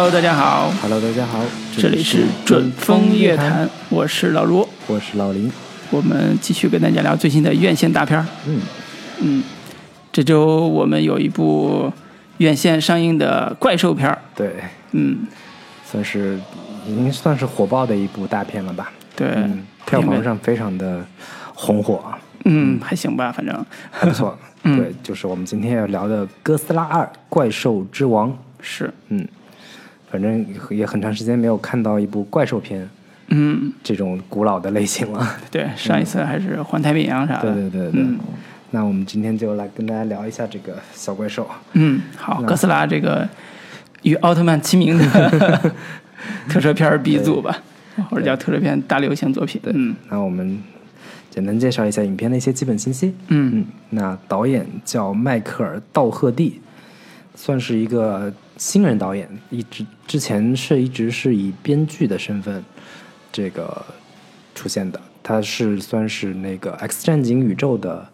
Hello，大家好，Hello，大家好，这里是准风乐坛，我是老卢，我是老林。我们继续跟大家聊最新的院线大片儿。嗯。嗯，这周我们有一部院线上映的怪兽片儿。对，嗯，算是已经算是火爆的一部大片了吧？对，嗯，票房上非常的红火，嗯。还行吧，反正。还不错。嗯。对，就是我们今天要聊的《哥斯拉二：怪兽之王》。是，嗯，反正也很长时间没有看到一部怪兽片嗯，这种古老的类型了。对，上一次还是《环太平洋》啥的。对对对对。嗯那我们今天就来跟大家聊一下这个小怪兽。嗯，好，哥斯拉这个与奥特曼齐名的 特摄片儿鼻祖吧，或者叫特摄片大流行作品。嗯那我们简单介绍一下影片的一些基本信息。嗯嗯，那导演叫迈克尔·道赫蒂，算是一个新人导演，一直之前是一直是以编剧的身份这个出现的。他是算是那个《X 战警》宇宙的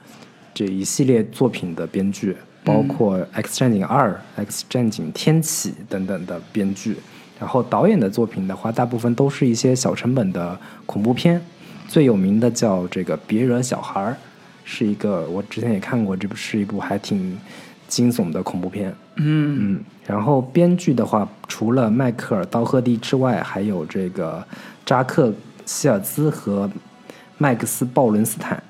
这一系列作品的编剧，包括《X 战警二》《X 战警：天启》等等的编剧。然后导演的作品的话，大部分都是一些小成本的恐怖片，最有名的叫这个《别惹小孩》，是一个我之前也看过，这部是一部还挺惊悚的恐怖片。嗯嗯，然后编剧的话，除了迈克尔·道赫蒂之外，还有这个扎克·希尔兹和麦克斯·鲍伦斯坦。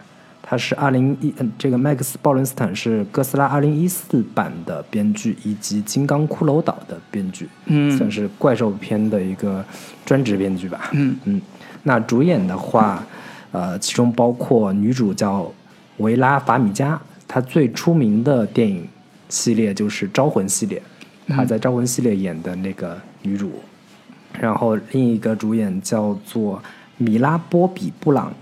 他是二零一，嗯这个麦克斯·鲍伦斯坦是《哥斯拉》二零一四版的编剧，以及《金刚骷髅岛》的编剧，嗯算是怪兽片的一个专职编剧吧。嗯嗯，那主演的话，呃，其中包括女主叫维拉·法米加，她最出名的电影系列就是《招魂》系列，她在《招魂》系列演的那个女主。然后另一个主演叫做米拉·波比布朗，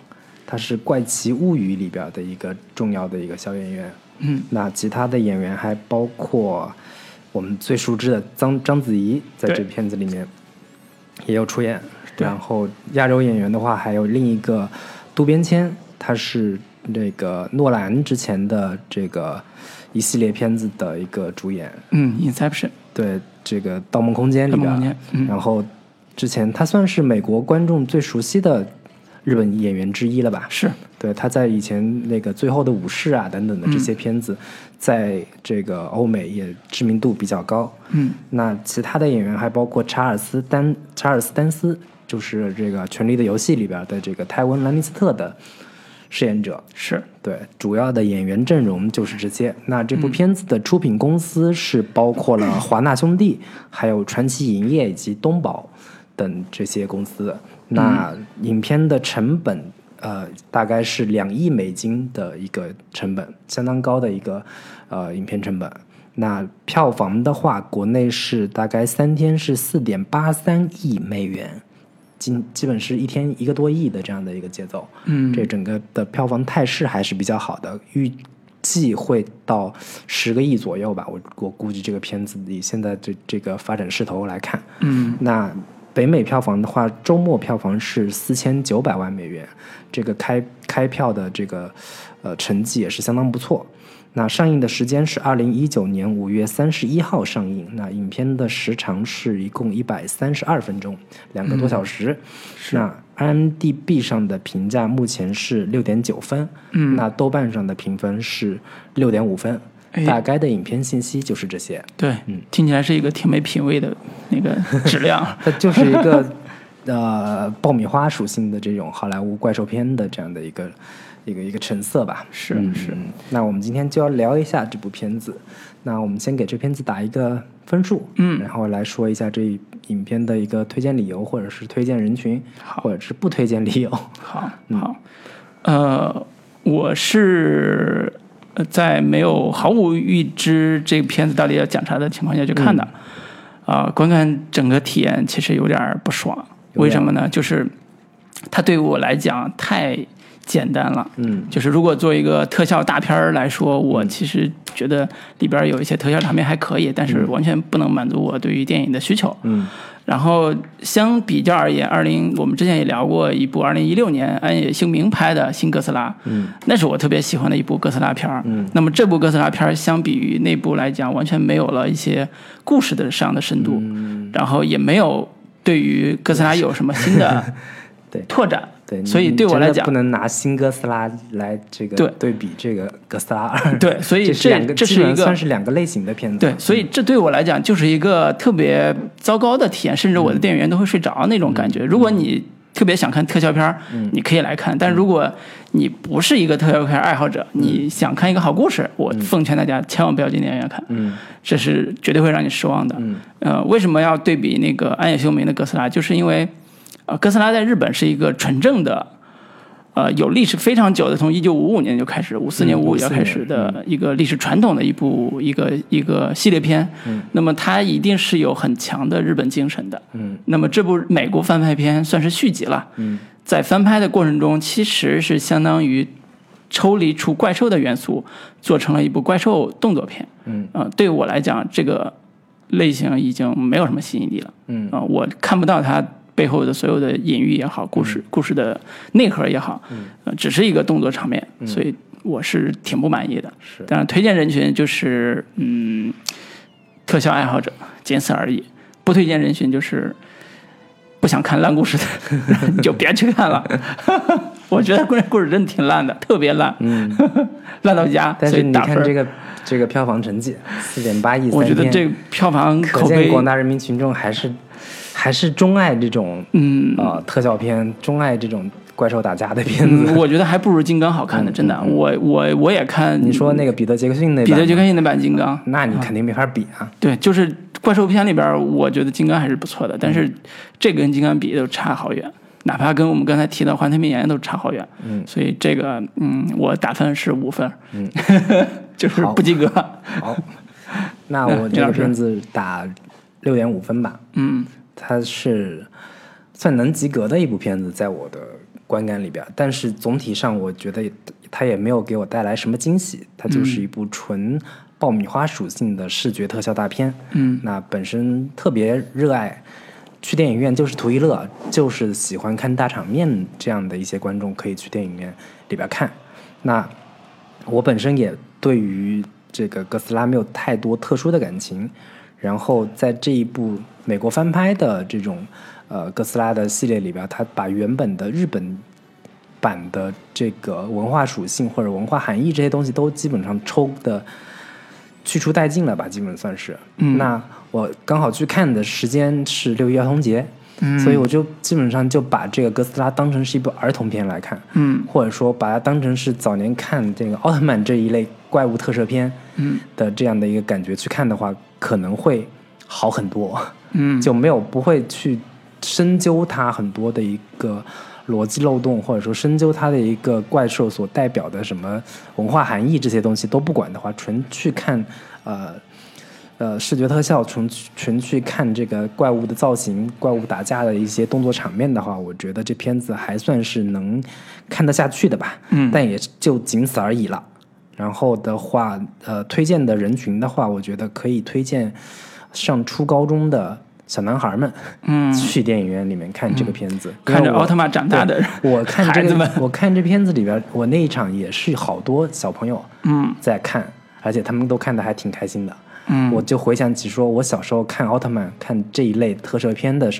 她是《怪奇物语》里边的一个重要的一个小演员。嗯那其他的演员还包括我们最熟知的章章子怡，在对这片子里面也有出演。然后亚洲演员的话，还有另一个渡边谦，他是这个诺兰之前的这个一系列片子的一个主演，嗯，Inception。对这个《盗梦空间》里边然后之前他算是美国观众最熟悉的日本演员之一了吧？是，对，他在以前那个《最后的武士》啊等等的这些片子，在这个欧美也知名度比较高。嗯那其他的演员还包括查尔斯丹查尔斯丹斯，就是这个《权力的游戏》里边的这个泰温兰尼斯特的饰演者。是，对，主要的演员阵容就是这些。那这部片子的出品公司是包括了 华纳兄弟、还有传奇影业以及东宝等这些公司。那影片的成本，呃，大概是两亿美金的一个成本，相当高的一个呃影片成本。那票房的话，国内是大概三天是四点八三亿美元，基基本是一天一个多亿的这样的一个节奏。嗯这整个的票房态势还是比较好的，预计会到十个亿左右吧。我我估计这个片子以现在这这个发展势头来看，嗯那北美票房的话，周末票房是四千九百万美元，这个开开票的这个呃成绩也是相当不错。那上映的时间是二零一九年五月三十一号上映。那影片的时长是一共一百三十二分钟，两个多小时。那 IMDB 上的评价目前是六点九分，嗯那豆瓣上的评分是六点五分。哎大概的影片信息就是这些。对，嗯听起来是一个挺没品位的那个 质量。它就是一个 呃爆米花属性的这种好莱坞怪兽片的这样的一个一个一个成色吧。是是那我们今天就要聊一下这部片子。那我们先给这片子打一个分数，嗯然后来说一下这影片的一个推荐理由，或者是推荐人群，好或者是不推荐理由。好好，呃，我是呃在没有毫无预知这个片子到底要讲啥的情况下去看的，啊、观看整个体验其实有点不爽。为什么呢？就是它对我来讲太简单了。嗯就是如果做一个特效大片儿来说，我其实觉得里边有一些特效场面还可以，但是完全不能满足我对于电影的需求。嗯然后相比较而言，二零我们之前也聊过一部二零一六年安野秀明拍的《新哥斯拉》，嗯那是我特别喜欢的一部哥斯拉片儿。嗯那么这部哥斯拉片儿相比于那部来讲，完全没有了一些故事的上的深度。嗯然后也没有对于哥斯拉有什么新的 对拓展。对，所以对我来讲不能拿新哥斯拉来这个对对比这个哥斯拉二。对所以这这两个，这是一个算是两个类型的片子。对，所以这对我来讲就是一个特别糟糕的体验，甚至我的电影院都会睡着那种感觉。如果你特别想看特效片儿，你可以来看；但如果你不是一个特效片爱好者，你想看一个好故事，我奉劝大家千万不要进电影院看，嗯这是绝对会让你失望的。嗯呃，为什么要对比那个暗夜凶明的哥斯拉？就是因为，呃，哥斯拉在日本是一个纯正的，呃，有历史非常久的，从一九五五年就开始，五四年、嗯五五年开始的一个历史传统的一部一个一个系列片。嗯那么它一定是有很强的日本精神的。嗯那么这部美国翻拍片算是续集了，嗯在翻拍的过程中，其实是相当于抽离出怪兽的元素，做成了一部怪兽动作片。嗯呃，对我来讲，这个类型已经没有什么吸引力了。嗯啊、我看不到它背后的所有的隐喻也好，故事、故事的内核也好，呃，只是一个动作场面，所以我是挺不满意的。是当然，推荐人群就是嗯，特效爱好者，仅此而已。不推荐人群就是不想看烂故事的，你 就别去看了。我觉得故事故事真的挺烂的，特别烂，嗯，烂到家。但是你看这个这个票房成绩，四点八亿，我觉得这票房口碑，广大人民群众还是还是钟爱这种嗯，呃特效片，钟爱这种怪兽打架的片嗯，子。我觉得还不如金刚好看呢，真的。我我我也看，你说那个彼得杰克逊那版彼得杰克逊那版金刚，那你肯定没法比啊。对，就是怪兽片里边，我觉得金刚还是不错的，但是这个跟金刚比都差好远，哪怕跟我们刚才提到《环太平洋》都差好远。嗯，所以这个，嗯，我打分是五分，嗯，就是不及格。好，那我 这个片子打六点五分吧。嗯它是算能及格的一部片子，在我的观感里边，但是总体上我觉得它也没有给我带来什么惊喜，它就是一部纯爆米花属性的视觉特效大片。嗯，那本身特别热爱去电影院就是图一乐，就是喜欢看大场面这样的一些观众可以去电影院里边看。那我本身也对于这个哥斯拉没有太多特殊的感情，然后在这一部美国翻拍的这种呃哥斯拉的系列里边，它把原本的日本版的这个文化属性或者文化含义这些东西都基本上抽的去除殆尽了吧，基本算是。嗯。那我刚好去看的时间是六一儿童节，嗯，所以我就基本上就把这个哥斯拉当成是一部儿童片来看，嗯。或者说把它当成是早年看这个奥特曼这一类怪物特摄片嗯的这样的一个感觉去看的话，可能会好很多，嗯，就没有不会去深究它很多的一个逻辑漏洞，或者说深究它的一个怪兽所代表的什么文化含义这些东西都不管的话，纯去看呃。呃，视觉特效纯纯去看这个怪物的造型、怪物打架的一些动作场面的话，我觉得这片子还算是能看得下去的吧。嗯但也就仅此而已了。然后的话，呃，推荐的人群的话，我觉得可以推荐上初高中的小男孩们，嗯，去电影院里面看这个片子，看着奥特曼长大的人，我看这个孩子们，我看这片子里边，我那一场也是好多小朋友嗯。在看，而且他们都看的还挺开心的。嗯，我就回想起说，我小时候看奥特曼、看这一类特摄片的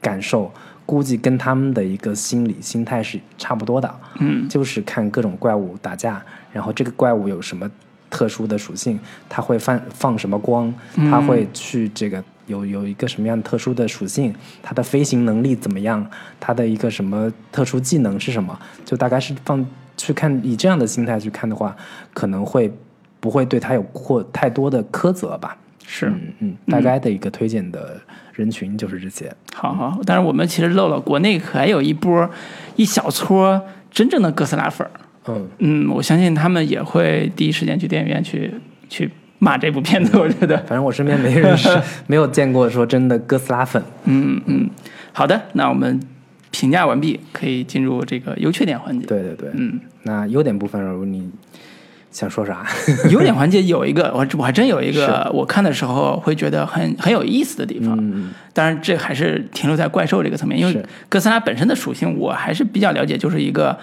感受，估计跟他们的一个心理心态是差不多的。嗯。就是看各种怪物打架，然后这个怪物有什么特殊的属性，它会放放什么光，它会去这个有有一个什么样特殊的属性，它的飞行能力怎么样，它的一个什么特殊技能是什么，就大概是放去看以这样的心态去看的话，可能会不会对它有过太多的苛责吧。是。嗯嗯，大概的一个推荐的人群就是这些。好好，但是我们其实漏了，国内还有一波一小撮真正的哥斯拉粉儿。嗯，嗯，我相信他们也会第一时间去电影院去去骂这部片子。我觉得，反正我身边没人是，没有见过说真的哥斯拉粉。嗯嗯，好的，那我们评价完毕，可以进入这个优缺点环节。，对对对，嗯，那优点部分，如你想说啥？优点环节有一个，我我还真有一个，我看的时候会觉得很很有意思的地方。嗯当然，这还是停留在怪兽这个层面，因为哥斯拉本身的属性我还是比较了解，就是一个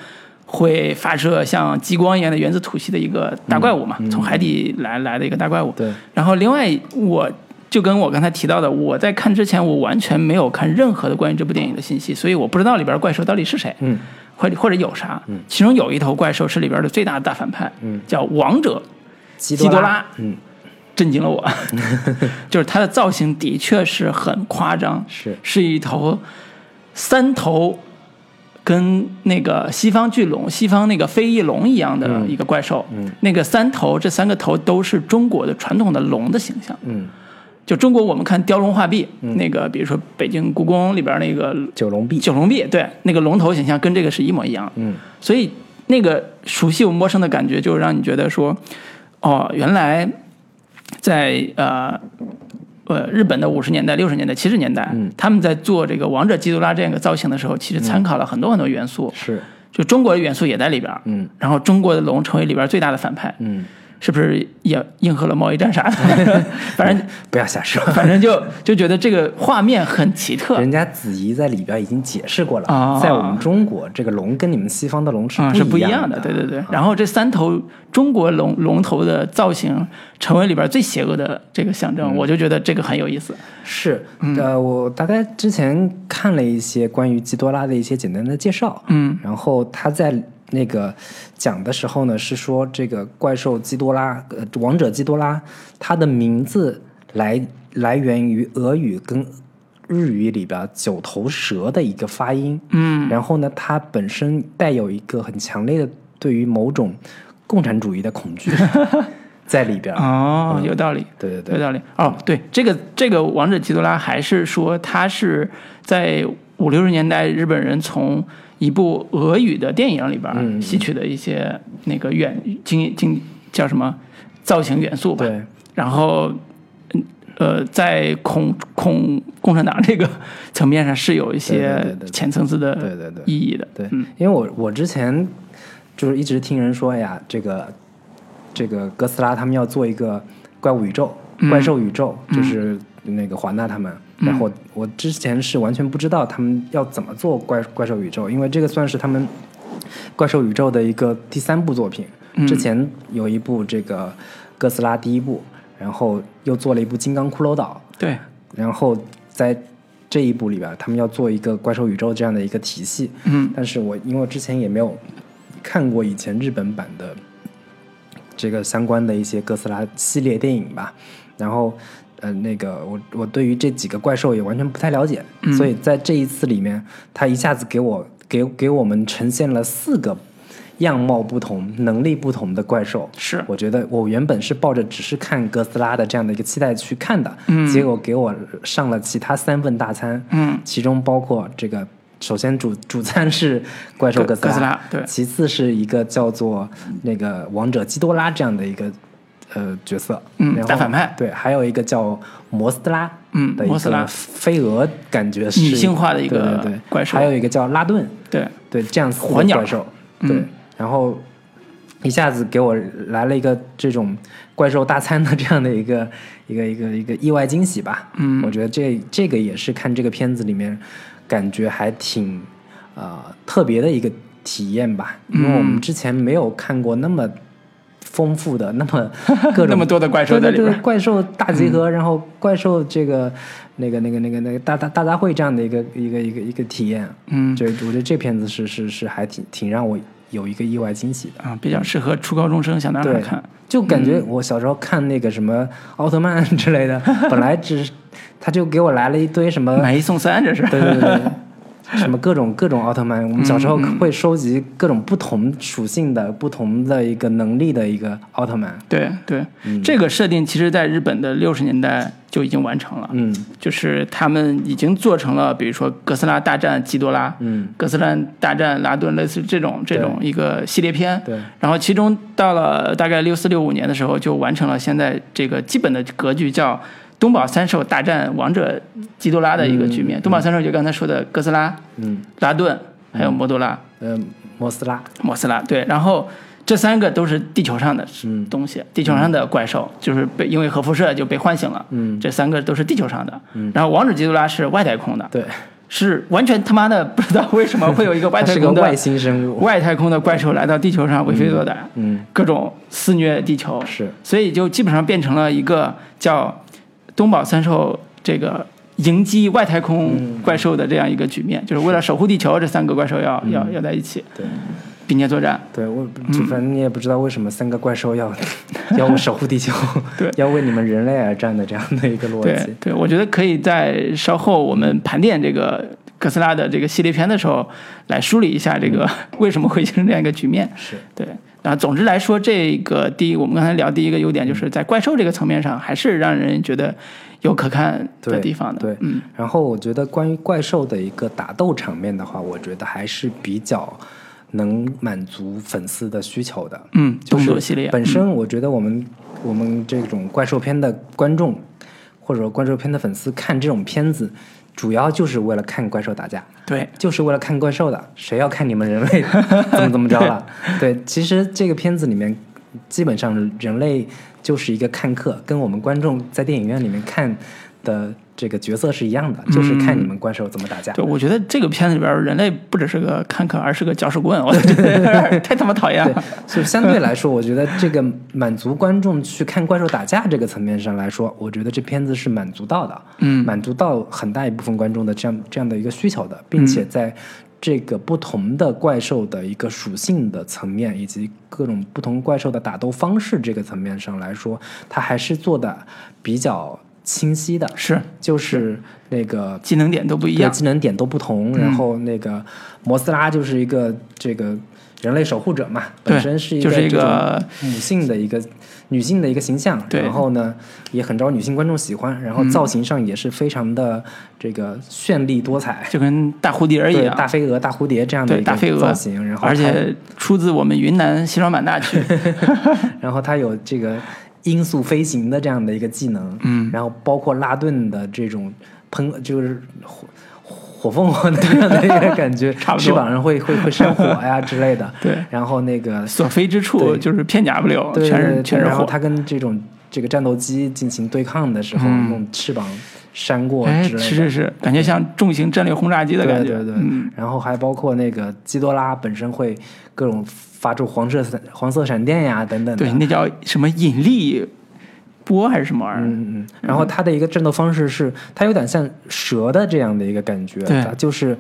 会发射像激光一样的原子吐息的一个大怪物嘛，从海底来来的一个大怪物。对，然后另外我就跟我刚才提到的，我在看之前我完全没有看任何的关于这部电影的信息，所以我不知道里边怪兽到底是谁，嗯。或者或者有啥。其中有一头怪兽是里边的最大的大反派，嗯。叫王者，基基多拉嗯。震惊了我。就是它的造型的确是很夸张，是。是一头三头跟那个西方巨龙、西方那个飞翼龙一样的一个怪兽。嗯那个三头，这三个头都是中国的传统的龙的形象。嗯就中国我们看雕龙画壁，那个比如说北京故宫里边那个九龙壁九龙壁，对，那个龙头形象跟这个是一模一样。嗯所以那个熟悉又陌生的感觉，就让你觉得说，哦，原来在呃呃日本的五十年代、六十年代、七十年代，嗯他们在做这个王者基多拉这样一个造型的时候，其实参考了很多很多元素，是就中国的元素也在里边儿。嗯然后中国的龙成为里边最大的反派，嗯，是不是也应和了贸易战啥的？反正不要瞎说。反正就就觉得这个画面很奇特人家子怡在里边已经解释过了，啊在我们中国，这个龙跟你们西方的龙是啊，是不一样的，对对对。然后这三头中国龙龙头的造型成为里边最邪恶的这个象嗯征，我就觉得这个很有意思。是，呃，我大概之前看了一些关于基多拉的一些简单的介绍，嗯，然后他在那个讲的时候呢，是说这个怪兽基多拉，呃，王者基多拉，它的名字来来源于俄语跟日语里边九头蛇的一个发音，嗯，然后呢，它本身带有一个很强烈的对于某种共产主义的恐惧 在里边，哦，有道理。对对对，有道理。哦，对，这个这个王者基多拉还是说他是在五六十年代日本人从一部俄语的电影里边嗯吸取的一些那个元经经叫什么造型元素吧，对，然后嗯呃，在恐恐共产党这个层面上是有一些浅层次的对对对。意义的，对，嗯。因为我我之前就是一直听人说哎呀，这个这个哥斯拉他们要做一个怪物宇宙、嗯怪兽宇宙，就是那个华纳他们。然后我之前是完全不知道他们要怎么做怪怪兽宇宙，因为这个算是他们怪兽宇宙的一个第三部作品。嗯之前有一部这个哥斯拉第一部，然后又做了一部金刚骷髅岛，对，然后在这一部里边，他们要做一个怪兽宇宙这样的一个体系。嗯但是我因为之前也没有看过以前日本版的这个相关的一些哥斯拉系列电影吧，然后呃那个我我对于这几个怪兽也完全不太了解，嗯所以在这一次里面，他一下子给我给给我们呈现了四个。样貌不同、能力不同的怪兽，是我觉得我原本是抱着只是看哥斯拉的这样的一个期待去看的，嗯结果给我上了其他三份大餐，嗯其中包括这个，首先主主餐是怪兽哥哥斯拉，哥斯拉对其次是一个叫做那个王者基多拉这样的一个呃角色，嗯然后大反派。对，还有一个叫摩斯拉，嗯摩斯拉。个飞蛾，感觉是女性化的一个怪兽。还有一个叫拉顿，对，对，这样四个火鸟。怪兽，嗯。对，然后一下子给我来了一个这种怪兽大餐的这样的一个一个一个一个意外惊喜吧。嗯。我觉得这这个也是看这个片子里面感觉还挺呃特别的一个体验吧，因为我们之前没有看过那么。丰富的那么 各种那么多的怪兽在里边对对对怪兽大集合，然后怪兽这个那个那个那个那个大大大杂烩这样的一个一个一个一个体验，嗯这我觉得这片子是是是还挺挺让我有一个意外惊喜的。啊，比较适合初高中生小男孩看。就感觉我小时候看那个什么奥特曼 之类的，本来只是他就给我来了一堆什么，买一送三，这是。对对对对，什么各种各种奥特曼。我们小时候会收集各种不同属性的、不同的一个能力的一个奥特曼。对对，嗯这个设定其实在日本的六十年代就已经完成了，嗯就是他们已经做成了，比如说哥斯拉大战基多拉，嗯，哥斯拉大战拉顿，类似这种这种一个系列片。对，然后其中到了大概六四六五年的时候，就完成了现在这个基本的格局，叫东宝三兽大战王者基多拉的一个局面。东宝三兽就刚才说的哥斯拉、嗯。拉顿，还有摩多拉、呃，摩斯拉，摩斯拉。对，然后这三个都是地球上的嗯。东西，地球上的怪兽，就是被因为核辐射就被唤醒了。嗯，这三个都是地球上的，然后王者基多拉是外太空的，对，是完全他妈的不知道为什么会有一个外太空的 外星生物。外太空的怪兽来到地球上为非作歹，嗯，各种肆虐地球，是，所以就基本上变成了一个叫东宝三兽这个迎击外太空怪兽的这样一个局面，就是为了守护地球，这三个怪兽要、要要在一起对并肩作战。对，我就反正你也不知道为什么三个怪兽要 要守护地球，对要为你们人类而战的这样的一个逻对辑。对，我觉得可以在稍后我们盘点这个哥斯拉的这个系列片的时候，来梳理一下这个 为什么会形成这样一个局面。是，对，然后总之来说，这个第一，我们刚才聊第一个优点，就是在怪兽这个层面上，还是让人觉得有可看的地方的。对，嗯，然后我觉得关于怪兽的一个打斗场面的话，我觉得还是比较能满足粉丝的需求的。嗯，就是动作系列本身，我觉得我们、我们这种怪兽片的观众，或者说怪兽片的粉丝看这种片子，主要就是为了看怪兽打架。对就是为了看怪兽的，谁要看你们人类 怎么怎么着了？对，其实这个片子里面，基本上人类就是一个看客，跟我们观众在电影院里面看的这个角色是一样的，就是看你们怪兽怎么打架。对，我觉得这个片子里边，人类不只是个看客，而是个搅屎棍，我觉得 太他妈讨厌了。，所以相对来说，我觉得这个满足观众去看怪兽打架这个层面上来说，我觉得这片子是满足到的，嗯满足到很大一部分观众的这样这样的一个需求的，并且在这个不同的怪兽的一个属性的层面，以及各种不同怪兽的打斗方式这个层面上来说，它还是做的比较清晰的，是就是那个技能点都不一，样。技能点都不同。然后那个摩斯拉就是一个这个人类守护者嘛，本身是一就是一这个母性的一个女性的一个形象。对然后呢，也很招女性观众喜欢。然后造型上也是非常的这个绚丽多彩，就跟大蝴蝶儿一，样，大飞蛾、大蝴蝶这样的一个造型。然后而且出自我们云南西双版纳区。然后它有这个音速飞行的这样的一个技能，嗯，然后包括拉顿的这种喷，就是火火凤凰的这样的一个感觉，差不多。翅膀上会会会生火呀 之类的。对，然后那个所飞之处就是片甲不留，对全是全是火。然后它跟这种这个战斗机进行对抗的时候，嗯。用翅膀扇过哎，之类的。是是是，感觉像重型战略轰炸机的感觉。对对对，嗯，然后还包括那个基多拉本身会各种发出黄色闪黄色闪电呀等等。对，那叫什么引力波还是什么玩意儿？嗯嗯，然后它的一个战斗方式是，它有点像蛇的这样的一个感觉，对它就是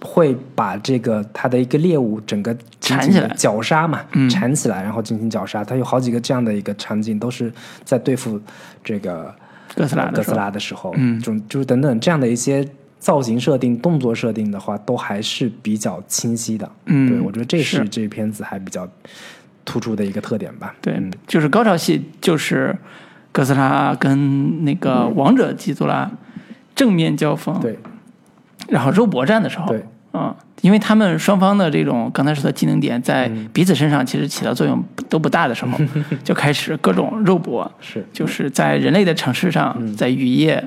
会把这个它的一个猎物整个缠起来绞杀嘛，嗯缠起来，然后进行绞杀。它有好几个这样的一个场景，都是在对付这个哥斯拉哥斯拉的时候，嗯。就就是等等这样的一些造型设定、动作设定的话，都还是比较清晰的。嗯对我觉得这是是。这片子还比较突出的一个特点吧。对嗯，就是高潮戏，就是哥斯拉跟那个王者基佐拉正面交锋，对。然后肉搏战的时候，对，嗯，因为他们双方的这种刚才说的技能点在嗯彼此身上其实起到作用都不大的时候，就开始各种肉搏，是，就是在人类的城市上，在雨夜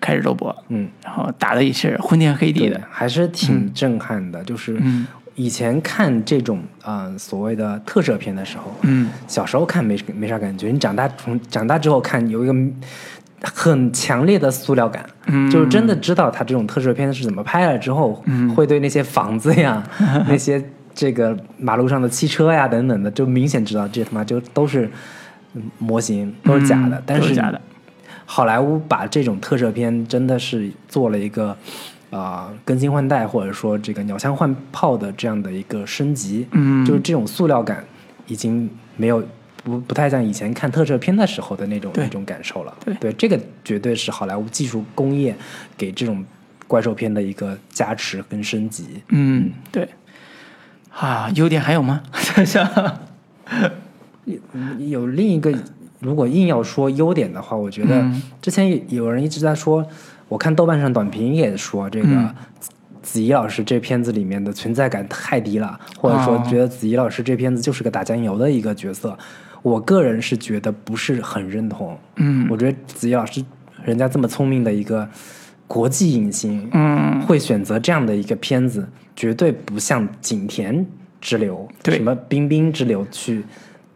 开始肉搏，嗯。然后打的也是昏天黑地的，，还是挺震撼的。就是嗯以前看这种呃所谓的特摄片的时候，嗯，小时候看没没啥感觉，你长大从长大之后看有一个很强烈的塑料感，嗯就是真的知道他这种特摄片是怎么拍了之后，嗯会对那些房子呀、那些这个马路上的汽车呀等等的，就明显知道这他妈就都是嗯模型，都是假的。嗯但是好莱坞把这种特摄片真的是做了一个啊、呃更新换代，或者说这个鸟枪换炮的这样的一个升级。嗯就是这种塑料感已经没有不不太像以前看特摄片的时候的那种那种感受了。对这个绝对是好莱坞技术工业给这种怪兽片的一个加持跟升级。嗯，对。啊，优点还有吗？像嗯有另一个，如果硬要说优点的话，我觉得嗯之前有有人一直在说，我看豆瓣上短评也说这个嗯子子怡老师这片子里面的存在感太低了，或者说哦觉得子怡老师这片子就是个打酱油的一个角色。我个人是觉得不是很认同。嗯我觉得子怡老师人家这么聪明的一个国际影星，嗯会选择这样的一个片子，绝对不像景甜之流，对什么冰冰之流去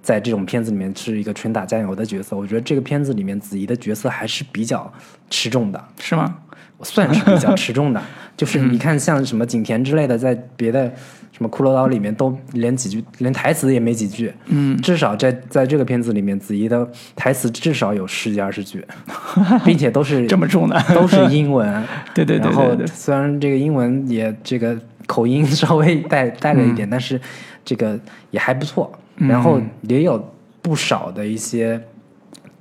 在这种片子里面是一个纯打酱油的角色。我觉得这个片子里面子怡的角色还是比较吃重的，是吗？算是比较 持重的。就是你看，像什么景甜之类的，在别的什么骷髅岛里面都连几句，连台词也没几句。嗯，至少在在这个片子里面，子怡的台词至少有十几二十句，并且都是 这么重的，都是英文。对对对然后虽然这个英文也这个口音稍微带带了一点，但是这个也还不错。然后也有不少的一些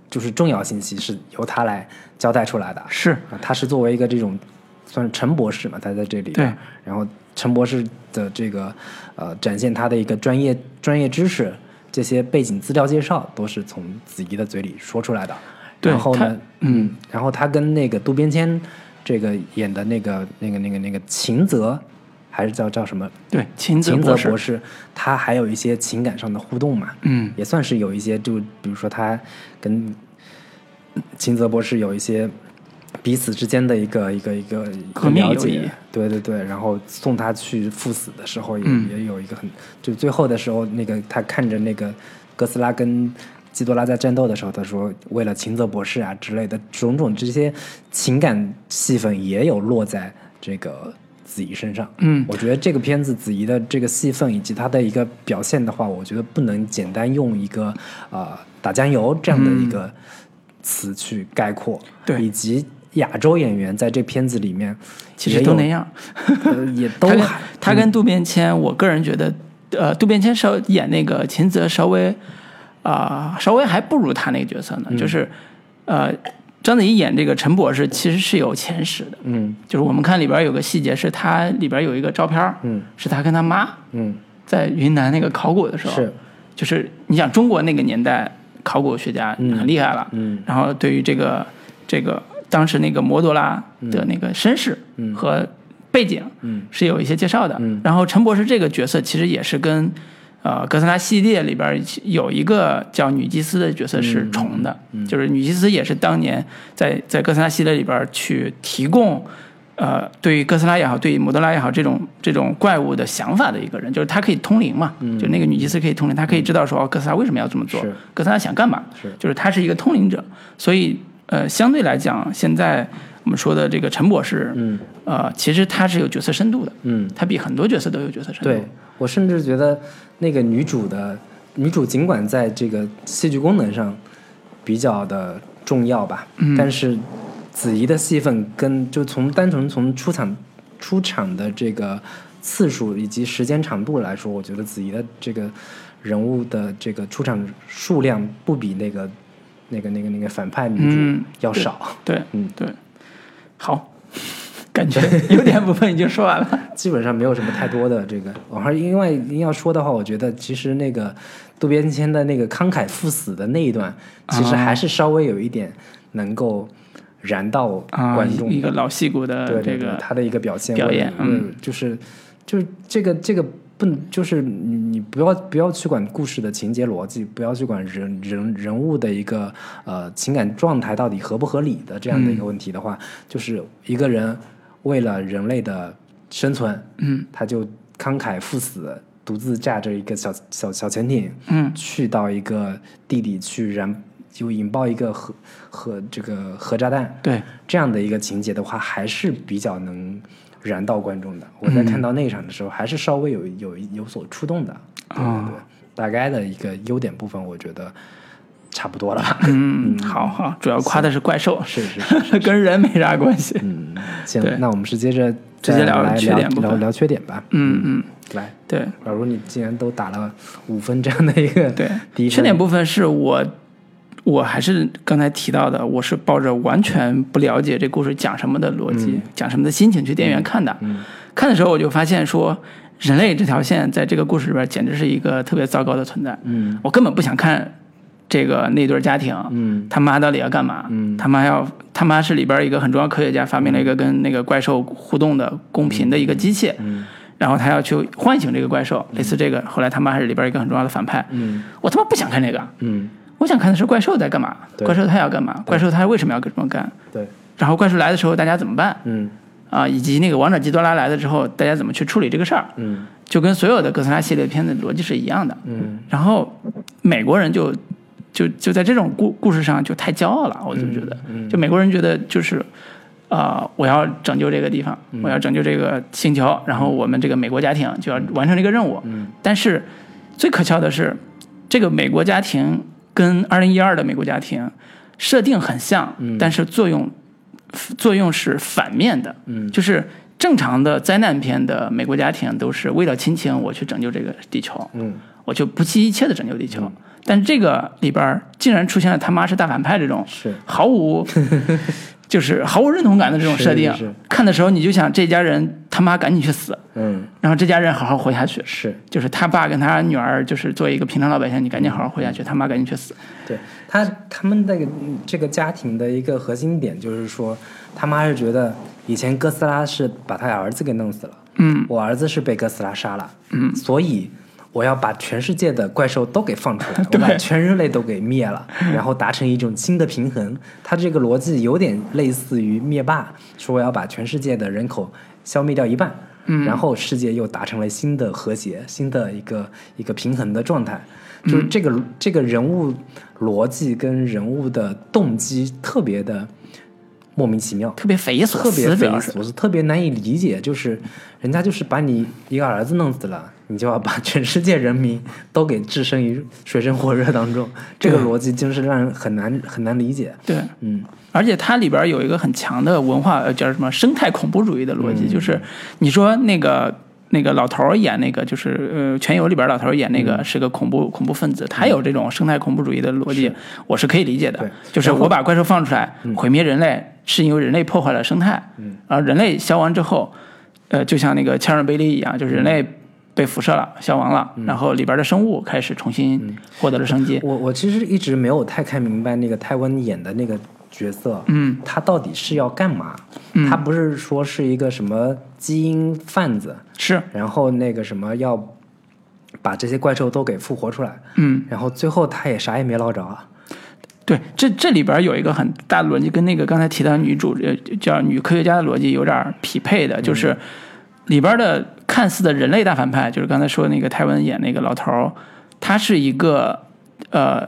就是重要信息是由他来交代出来的。是。啊，他是作为一个这种算是陈博士嘛，他在这里对，然后陈博士的这个呃展现他的一个专业专业知识，这些背景资料介绍都是从子怡的嘴里说出来的。对然后呢，嗯，然后他跟那个渡边谦这个演的那个那个那个那个秦泽，还是叫叫什么？对，秦泽秦泽博士，博士，他还有一些情感上的互动嘛，嗯，也算是有一些，就比如说他跟秦泽博士有一些彼此之间的一个一个一个一个革命了友谊。解，对对对，然后送他去赴死的时候也、嗯也有一个很，就最后的时候，那个他看着那个哥斯拉跟基多拉在战斗的时候，他说为了秦泽博士啊之类的种种这些情感戏份也有落在这个子怡身上。嗯。我觉得这个片子子怡的这个戏份以及她的一个表现的话，我觉得不能简单用一个呃打酱油这样的一个词去概括。对以及亚洲演员在这片子里面其实都那样。呃也 都他跟还他跟渡边谦，我个人觉得，呃，渡边谦稍演那个秦泽稍微啊、稍微还不如他那个角色嗯呢。就是呃，章子怡演这个陈博士其实是有前史的，嗯就是我们看里边有个细节，是他里边有一个照片儿，嗯是他跟他妈嗯在云南那个考古的时候，是就是你想中国那个年代考古学家嗯很厉害了，嗯。然后对于这个这个当时那个摩多拉的那个身世和背景嗯。是有一些介绍的。嗯。然后陈博士这个角色其实也是跟呃哥斯拉系列里边有一个叫女祭司的角色是重的，就是女祭司也是当年在在哥斯拉系列里边去提供。呃，对于哥斯拉也好，对于摩德拉也好，这种这种怪物的想法的一个人，就是他可以通灵嘛，就那个女祭司可以通灵，她可以知道说，哦，哥斯拉为什么要这么做是，哥斯拉想干嘛，是。就是他是一个通灵者，所以呃，相对来讲，现在我们说的这个陈博士，嗯。呃，其实他是有角色深度的，嗯，他比很多角色都有角色深度。对我甚至觉得那个女主的女主尽管在这个戏剧功能上比较的重要吧，嗯。但是子怡的戏份跟就从单纯从出场出场的这个次数以及时间长度来说，我觉得子怡的这个人物的这个出场数量不比那个那个那个那个反派女主要少。对嗯对，好，感觉有点部分已经说完了。基本上没有什么太多的这个。我还因为硬要说的话，我觉得其实那个渡边谦的那个慷慨赴死的那一段，其实还是稍微有一点能够燃到啊，观众的。一个老戏骨的对对对，这个他的一个表现表演嗯，就是就是这个这个不就是你你不要不要去管故事的情节逻辑，不要去管人人人物的一个呃情感状态到底合不合理的这样的一嗯个问题的话，就是一个人为了人类的生存，嗯他就慷慨赴死，独自驾着一个小小小潜艇，嗯去到一个地底去燃，就引爆一个核核这个核炸弹，对，这样的一个情节的话，还是比较能燃到观众的。我在看到那一场的时候，还是稍微有有有所触动的。对对哦对，大概的一个优点部分，我觉得差不多了。嗯，好好，主要夸的是怪兽，是是 是，跟人没啥关系。嗯，行，那我们是接着直接聊来缺点聊聊缺点吧。嗯嗯，来，对老如你既然都打了五分这样的一个对第一，缺点部分是我。我还是刚才提到的，我是抱着完全不了解这故事讲什么的逻辑、讲什么的心情去电影院看的。嗯。看的时候我就发现说，人类这条线在这个故事里边简直是一个特别糟糕的存在。嗯。我根本不想看这个那对家庭，嗯。他妈到底要干嘛？嗯。他妈要他妈是里边一个很重要科学家，发明了一个跟那个怪兽互动的公平的一个机器，嗯。然后他要去唤醒这个怪兽，类似这个。后来他妈还是里边一个很重要的反派，嗯。我他妈不想看这个，嗯，我想看的是怪兽在干嘛，怪兽他要干嘛，怪兽他为什么要这么干，对，然后怪兽来的时候大家怎么办嗯啊？以及那个王者基多拉来了之后，大家怎么去处理这个事儿，嗯就跟所有的哥斯拉系列片的逻辑是一样的。嗯然后美国人就就就在这种故故事上就太骄傲了，我就觉得，嗯就美国人觉得就是。啊、我要拯救这个地方，嗯我要拯救这个星球，然后我们这个美国家庭就要完成这个任务。嗯但是最可笑的是，这个美国家庭跟二零一二的美国家庭设定很像，嗯但是作用作用是反面的。嗯就是正常的灾难片的美国家庭都是为了亲情，我去拯救这个地球，嗯我就不惜一切的拯救地球。但是这个里边竟然出现了他妈是大反派这种是毫无就是毫无认同感的这种设定是是。是，看的时候你就想这家人他妈赶紧去死，嗯。然后这家人好好活下去。是。就是他爸跟他女儿，就是作为一个平常老百姓，你赶紧好好活下去，他妈赶紧去死。对他他们那个这个家庭的一个核心点就是说，他妈是觉得以前哥斯拉是把他儿子给弄死了，嗯。我儿子是被哥斯拉杀了，嗯，所以我要把全世界的怪兽都给放出来，我把全人类都给灭了，然后达成一种新的平衡。他这个逻辑有点类似于灭霸，说我要把全世界的人口消灭掉一半，嗯然后世界又达成了新的和谐、新的一个一个平衡的状态。就是这个、这个人物逻辑跟人物的动机特别的莫名其妙。特别匪夷所思特别匪夷所思，特别难以理解。就是人家就是把你一个儿子弄死了，你就要把全世界人民都给置身于水深火热当中，这个逻辑就是让人很难很难理解。对。嗯。而且它里边有一个很强的文化，呃叫什么生态恐怖主义的逻辑，嗯。就是你说那个那个老头儿演那个，就是呃《全游》里边老头儿演那嗯。个是个恐怖恐怖分子，他有这种生态恐怖主义的逻辑，我是可以理解的。对。就是我把怪兽放出来，毁灭人类，是因为人类破坏了生态，嗯。然后人类消亡之后，呃，就像那个切尔诺贝利一样，就是人类被辐射了，消亡了，然后里边的生物开始重新获得了生机。我我其实一直没有太看明白那个泰温演的那个角色，嗯，他到底是要干嘛？嗯他不是说是一个什么基因贩子，是，然后那个什么要把这些怪兽都给复活出来，嗯。然后最后他也啥也没捞着啊。对，这这里边有一个很大的逻辑，跟那个刚才提到女主呃叫女科学家的逻辑有点匹配的，就是里边的看似的人类大反派，就是刚才说那个泰文演那个老头儿，他是一个呃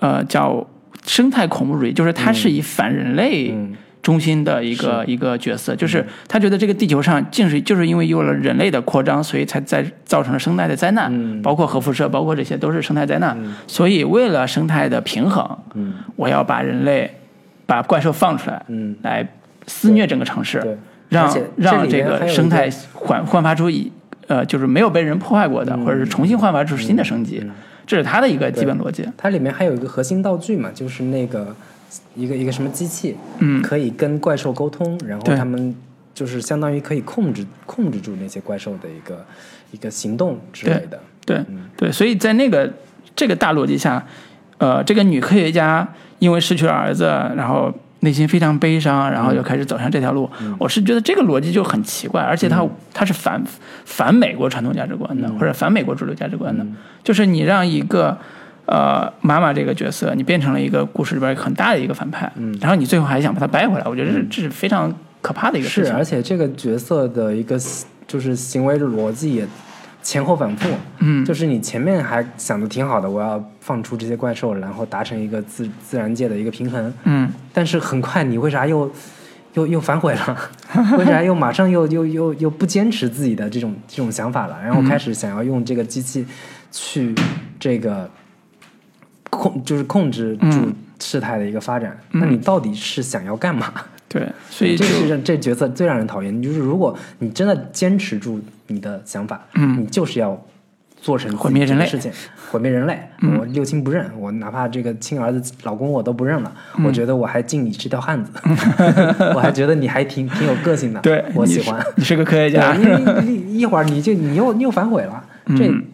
呃叫生态恐怖主义，就是他是以反人类嗯中心的一个、一个角色，就是他觉得这个地球上竟是就是因为有了人类的扩张，所以才在造成了生态的灾难，嗯。包括核辐射，包括这些都是生态灾难。所以为了生态的平衡，嗯。我要把人类把怪兽放出来，嗯，来肆虐整个城市，对，让让这个个生态焕焕发出一呃就是没有被人破坏过的，嗯或者是重新焕发出新的生机，这是它的一个基本逻辑。它里面还有一个核心道具嘛，就是那个一个一个什么机器，嗯可以跟怪兽沟通，然后对他们就是相当于可以控制控制住那些怪兽的一个一个行动之类的。对嗯对，所以在那个这个大逻辑下，呃，这个女科学家因为失去了儿子，然后内心非常悲伤，然后就开始走上这条路。我是觉得这个逻辑就很奇怪，而且它它是反反美国传统价值观的，或者反美国主流价值观的，就是你让一个。呃，妈妈这个角色，你变成了一个故事里边很大的一个反派，然后你最后还想把他掰回来，我觉得这这是非常可怕的一个事是，情。而且这个角色的一个就是行为逻辑也前后反复，嗯就是你前面还想的挺好的，我要放出这些怪兽，然后达成一个自自然界的一个平衡，嗯，但是很快你为啥又又又反悔了？为啥又马上又又又又不坚持自己的这种这种想法了？然后开始想要用这个机器去这个控，就是控制住嗯事态的一个发展。那你到底是想要干嘛？对，所以这就是让这角色最让人讨厌。就是如果你真的坚持住你的想法，嗯你就是要做成毁灭人类事情，毁灭人类。嗯我六亲不认，我哪怕这个亲儿子、老公我都不认了，嗯我觉得我还敬你是条汉子，我还觉得你还挺挺有个性的，对，我喜欢。你是个科学家，一一会儿你就你又你又反悔了，这嗯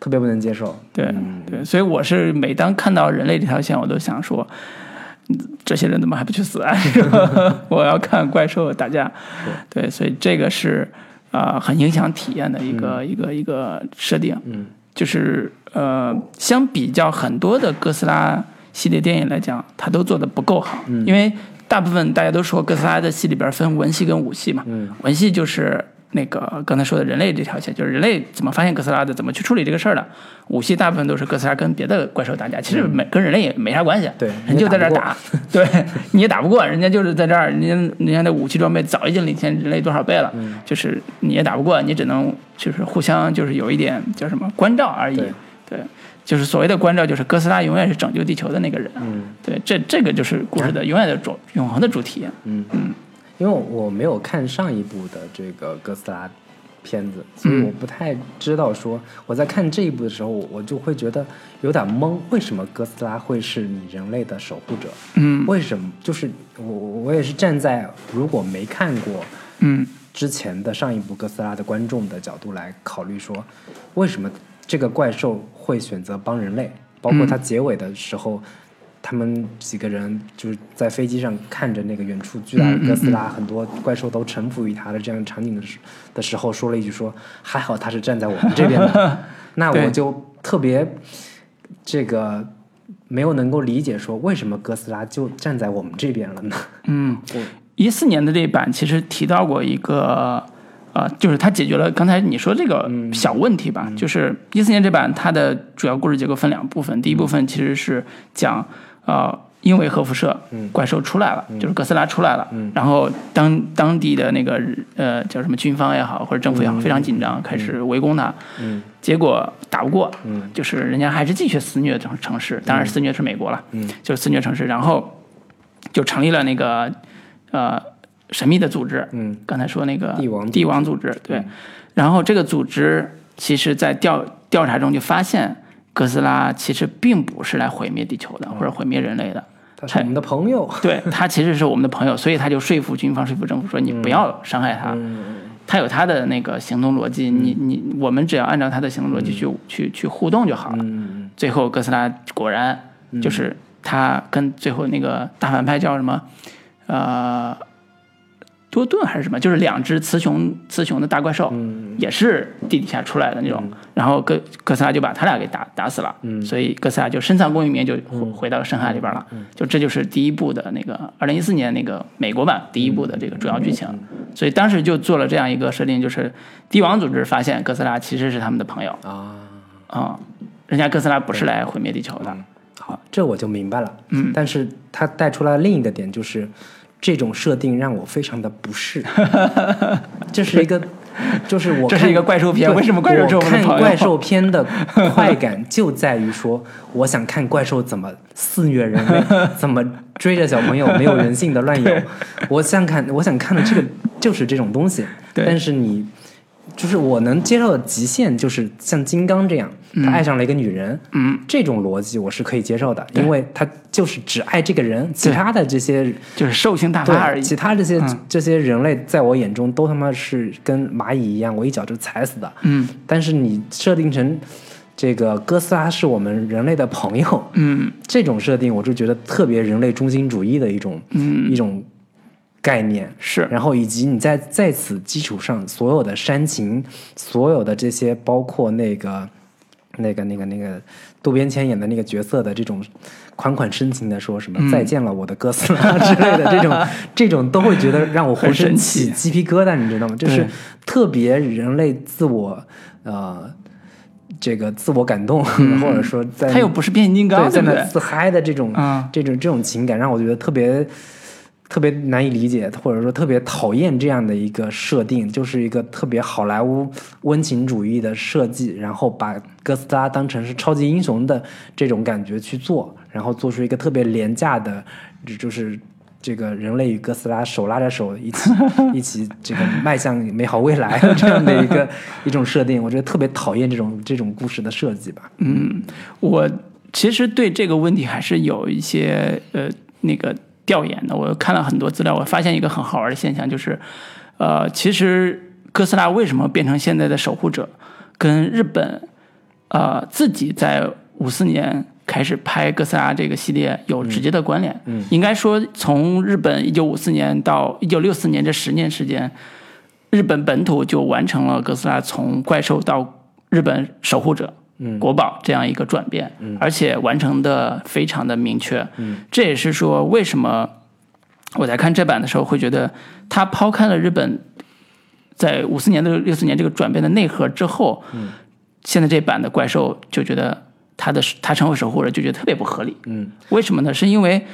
特别不能接受。对嗯对，所以我是每当看到人类这条线，我都想说，嗯这些人怎么还不去死啊？我要看怪兽打架。对，所以这个是呃很影响体验的一个、一个一个设定。嗯就是呃，相比较很多的哥斯拉系列电影来讲，它都做的不够好，嗯因为大部分大家都说哥斯拉的戏里边分文戏跟武戏嘛，嗯文戏就是那个刚才说的人类这条线，就是人类怎么发现哥斯拉的，怎么去处理这个事儿的。武器大部分都是哥斯拉跟别的怪兽打架，其实没跟人类也没啥关系。对人就在这儿打，对，你也打不过，人家就是在这儿，人家人家的武器装备早已经领先人类多少倍了，就是你也打不过，你只能就是互相就是有一点叫什么关照而已。对对，就是所谓的关照，就是哥斯拉永远是拯救地球的那个人。嗯对，这这个就是故事的永远的主永恒的主题。嗯嗯，因为我没有看上一部的这个哥斯拉片子，所以嗯我不太知道说我在看这一部的时候，我就会觉得有点懵，为什么哥斯拉会是你人类的守护者？嗯为什么？就是我我也是站在如果没看过嗯之前的上一部哥斯拉的观众的角度来考虑说，为什么这个怪兽会选择帮人类？包括它结尾的时候，他们几个人就是在飞机上看着那个远处巨大的哥斯拉，很多怪兽都臣服于他的这样场景的时的时候，说了一句说：“还好他是站在我们这边的。”那我就特别这个没有能够理解说为什么哥斯拉就站在我们这边了呢？嗯我，一四年的这一版其实提到过一个。呃，就是它解决了刚才你说这个小问题吧，就是一四年这版它的主要故事结构分两部分，第一部分其实是讲呃，因为核辐射怪兽出来了，就是哥斯拉出来了，然后当当地的那个呃叫什么军方也好或者政府也好非常紧张，开始围攻它，嗯。结果打不过，嗯。就是人家还是继续肆虐城城市，当然肆虐是美国了，嗯。就是肆虐城市，然后就成立了那个呃神秘的组织，嗯。刚才说那个帝王帝王组织，对，然后这个组织其实在调调查中就发现，哥斯拉其实并不是来毁灭地球的，或者毁灭人类的，他是我们的朋友。对他其实是我们的朋友，所以他就说服军方、说服政府说你不要伤害他，嗯。他有他的那个行动逻辑，你你我们只要按照他的行动逻辑去、去去互动就好了。嗯。最后哥斯拉果然就是他跟最后那个大反派叫什么，呃，多顿还是什么，就是两只雌雄雌雄的大怪兽，嗯。也是地底下出来的那种。然后哥哥斯拉就把他俩给打打死了，嗯。所以哥斯拉就深藏功与名，就回回到深海里边了。嗯。就这就是第一部的那个二零一四年那个美国版第一部的这个主要剧情。所以当时就做了这样一个设定，就是帝王组织发现哥斯拉其实是他们的朋友。啊，啊、人家哥斯拉不是来毁灭地球的。好，这我就明白了。嗯。但是他带出来另一个点就是，这种设定让我非常的不适。这是一个，就是我看这是一个怪兽片为什么怪兽是我我看怪兽片的快感 就在于说，我想看怪兽怎么肆虐人类，怎么追着小朋友没有人性的乱咬。我想看，我想看的这个就是这种东西。对但是你。就是我能接受的极限，就是像金刚这样，他爱上了一个女人，嗯，这种逻辑我是可以接受的，因为他就是只爱这个人，其他的这些就是兽性大发而，已。其他这些、嗯。这些人类在我眼中都他妈是跟蚂蚁一样，我一脚就踩死的。嗯。但是你设定成这个哥斯拉是我们人类的朋友，嗯。这种设定我就觉得特别人类中心主义的一种、嗯，一种概念。是然后以及你在在此基础上所有的煽情，所有的这些包括那个那个那个那个渡边谦演的那个角色的这种款款深情的说什么、嗯再见了我的哥斯拉之类的 这种这种都会觉得让我浑身起 鸡皮疙瘩，你知道吗？就是特别人类自我呃这个自我感动，嗯或者说在他又不是变形金刚，对，在？那自嗨的这种、嗯这种这种情感，让我觉得特别特别难以理解，或者说特别讨厌这样的一个设定，就是一个特别好莱坞温情主义的设计，然后把哥斯拉当成是超级英雄的这种感觉去做，然后做出一个特别廉价的，就是。这个人类与哥斯拉手拉着手一起 一起这个迈向美好未来这样的一个 一种设定，我觉得特别讨厌这种这种故事的设计吧。嗯，我其实对这个问题还是有一些呃那个调研的。我看了很多资料，我发现一个很好玩的现象，就是呃，其实哥斯拉为什么变成现在的守护者，跟日本呃自己在五四年开始拍哥斯拉这个系列有直接的关联。嗯应该说从日本一九五四年到一九六四年这十年时间，日本本土就完成了哥斯拉从怪兽到日本守护者。嗯国宝这样一个转变，而且完成的非常的明确。嗯这也是说为什么我在看这版的时候会觉得他抛开了日本在五四年到六四年这个转变的内核之后，现在这版的怪兽就觉得他的他成为守护者就觉得特别不合理。嗯为什么呢？是因为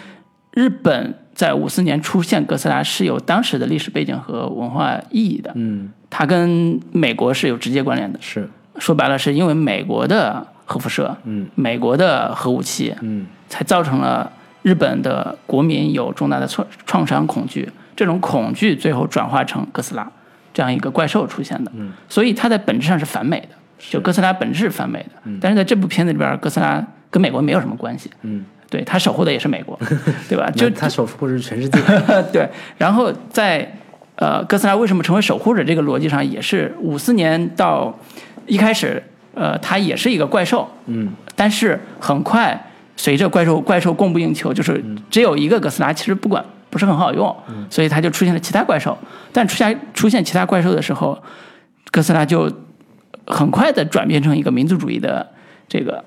日本在五四年出现哥斯拉是有当时的历史背景和文化意义的，嗯，它跟美国是有直接关联的。是，说白了，是因为美国的核辐射，嗯。美国的核武器，嗯。才造成了日本的国民有重大的创创伤恐惧，这种恐惧最后转化成哥斯拉这样一个怪兽出现的。嗯，所以它在本质上是反美的，就哥斯拉本质是反美的。但是在这部片子里边，哥斯拉跟美国没有什么关系，嗯，对他守护的也是美国，对吧？就那他守护的是全世界。对，然后在呃哥斯拉为什么成为守护者这个逻辑上，也是五四年到一开始，呃，它也是一个怪兽，嗯。但是很快随着怪兽怪兽供不应求，就是只有一个哥斯拉，其实不管不是很好用，所以它就出现了其他怪兽。但出现出现其他怪兽的时候，哥斯拉就很快的转变成一个民族主义的这个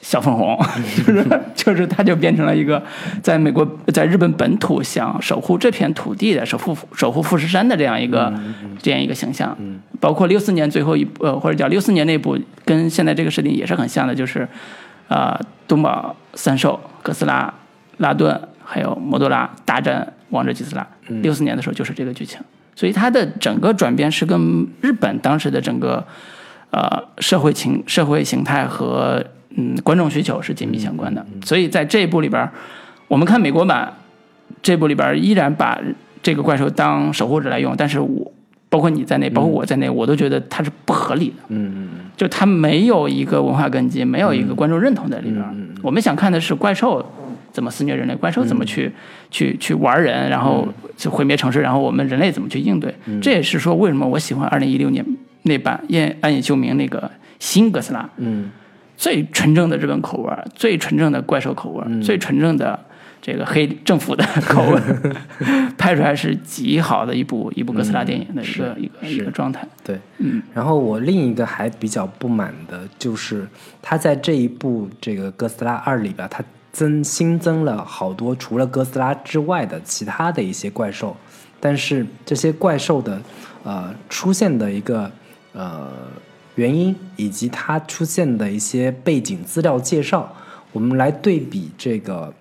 小粉红，就是就是它就变成了一个在美国在日本本土想守护这片土地的守护守护富士山的这样一个这样一个形象。包括六四年最后一部呃或者叫六四年那部跟现在这个设定也是很像的，就是啊、东宝三兽哥斯拉、拉顿还有摩多拉大战王者基斯拉。六四年的时候就是这个剧情，所以它的整个转变是跟日本当时的整个呃社会情社会形态和嗯观众需求是紧密相关的。所以在这一部里边，我们看美国版这部里边依然把这个怪兽当守护者来用，但是我包括你在内，包括我在内，我都觉得它是不合理的。嗯嗯就它没有一个文化根基，没有一个观众认同在里边。我们想看的是怪兽怎么肆虐人类，怪兽怎么去、去去玩人，然后去毁灭城市，然后我们人类怎么去应对。这也是说为什么我喜欢二零一六年那版《暗暗夜秀明》那个新哥斯拉，嗯最纯正的日本口味儿，最纯正的怪兽口味儿，最纯正的这个黑政府的 口味儿，拍出来是极好的一部一部哥斯拉电影的一个、一个一个状态。对。嗯然后我另一个还比较不满的就是，他在这一部这个《哥斯拉二》里边，他增新增了好多除了哥斯拉之外的其他的一些怪兽，但是这些怪兽的呃出现的一个呃原因，以及它出现的一些背景资料介绍，我们来对比这个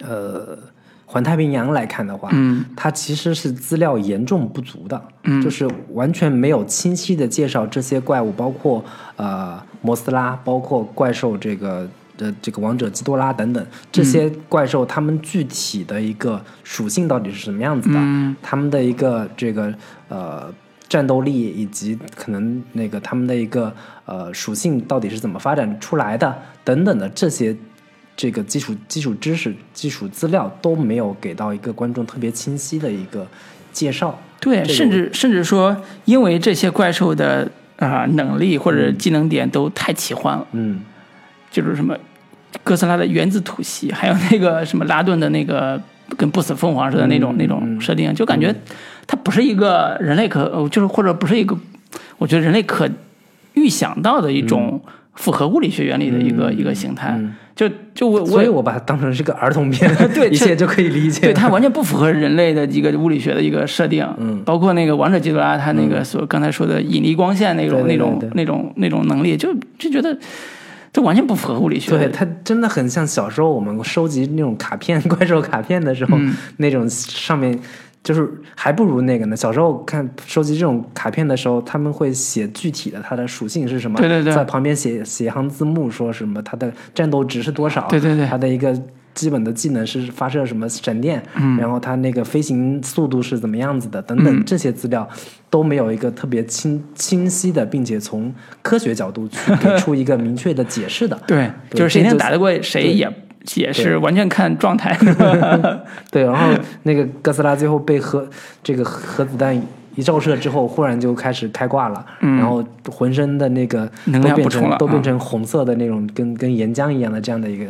呃。环太平洋来看的话，嗯，它其实是资料严重不足的，嗯，就是完全没有清晰的介绍这些怪物，包括呃摩斯拉，包括怪兽这个的这个王者基多拉等等这些怪兽，它们具体的一个属性到底是什么样子的，嗯它们的一个这个呃战斗力以及可能那个他们的一个呃属性到底是怎么发展出来的等等的这些。这个基础基础知识、基础资料都没有给到一个观众特别清晰的一个介绍。对，这个甚至甚至说，因为这些怪兽的啊、能力或者技能点都太奇幻了，嗯就是什么哥斯拉的原子吐息，还有那个什么拉顿的那个跟不死凤凰似的那种、嗯那种设定，就感觉它不是一个人类可，呃就是或者不是一个，我觉得人类可预想到的一种符合物理学原理的一个、一个形态。嗯就就我我所以我把它当成是个儿童片，对 一切就可以理解。对它完全不符合人类的一个物理学的一个设定，嗯包括那个王者基多拉，他那个所刚才说的引力光线那种那种对那种那种能力，就就觉得这完全不符合物理学。对，它真的很像小时候我们收集那种卡片、怪兽卡片的时候，嗯那种上面就是还不如那个呢。小时候看收集这种卡片的时候，他们会写具体的它的属性是什么，对对对在旁边写写一行字幕，说什么它的战斗值是多少，对对对它的一个。基本的技能是发射什么闪电，嗯、然后它那个飞行速度是怎么样子的，等等嗯这些资料都没有一个特别清清晰的，并且从科学角度去给 出一个明确的解释的。对，对就是谁能打得过谁也也是完全看状态。对，然后那个哥斯拉最后被核这个核子弹一照射之后，忽然就开始开挂了，然后浑身的那个嗯能都变量补充了都变成红色的那种跟跟岩浆一样的这样的一个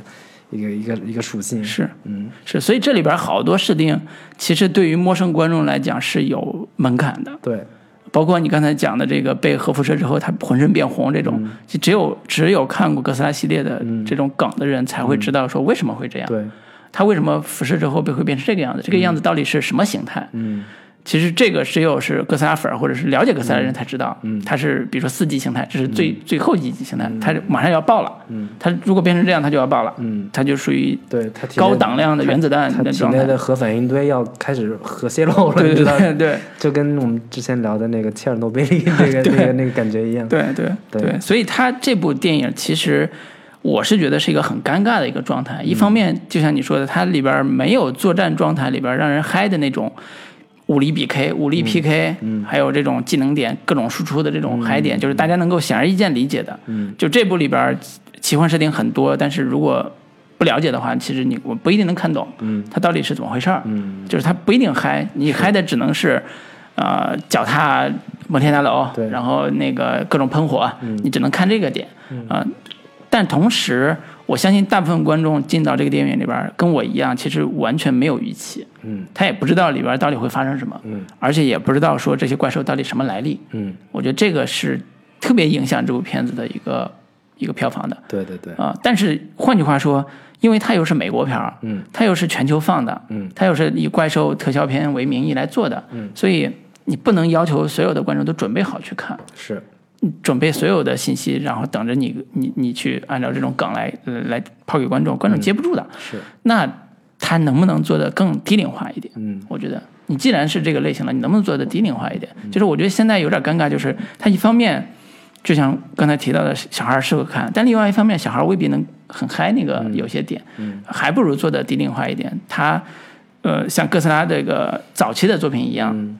一个一个一个属性。是嗯是，所以这里边好多设定，其实对于陌生观众来讲是有门槛的。对，包括你刚才讲的这个被核辐射之后，他浑身变红这种，嗯就只有只有看过哥斯拉系列的这种梗的人才会知道说为什么会这样。对，它为什么辐射之后被会变成这个样子？这个样子到底是什么形态？嗯其实这个只有是哥斯拉粉儿或者是了解哥斯拉的人才知道，嗯。它是比如说四级形态，这是最、最后一级形态，它马上要爆了，嗯。它如果变成这样，它就要爆了，嗯，它就属于对它高档量的原子弹它的状态。内的核反应堆要开始核泄漏了，对对对对。就跟我们之前聊的那个切尔诺贝利那个 那个那个感觉一样。对对对。对，所以它这部电影其实我是觉得是一个很尴尬的一个状态。一方面，就像你说的，它里边没有作战状态里边让人嗨的那种。武力比 K、武力 PK，嗯还有这种技能点、各种输出的这种嗨点，就是大家能够显而易见理解的。嗯。就这部里边奇幻设定很多，但是如果不了解的话，其实你我不一定能看懂嗯。它到底是怎么回事儿。嗯，就是它不一定嗨，你嗨的只能是，呃，脚踏摩天大楼对，然后那个各种喷火，嗯。你只能看这个点。啊、但同时，我相信大部分观众进到这个电影院里边，跟我一样，其实完全没有预期，嗯。他也不知道里边到底会发生什么，嗯。而且也不知道说这些怪兽到底什么来历。嗯，我觉得这个是特别影响这部片子的一个一个票房的。对对对，啊、但是换句话说，因为它又是美国片儿，嗯。它又是全球放的，嗯。它又是以怪兽特效片为名义来做的，嗯。所以你不能要求所有的观众都准备好去看，是，你准备所有的信息，然后等着你你你去按照这种梗来呃来抛给观众，观众接不住的。是，那他能不能做的更低龄化一点？嗯我觉得你既然是这个类型了，你能不能做的低龄化一点？就是我觉得现在有点尴尬，就是他一方面就像刚才提到的，小孩适合看，但另外一方面，小孩未必能很嗨那个有些点，嗯还不如做的低龄化一点。他呃，像哥斯拉这个早期的作品一样，嗯，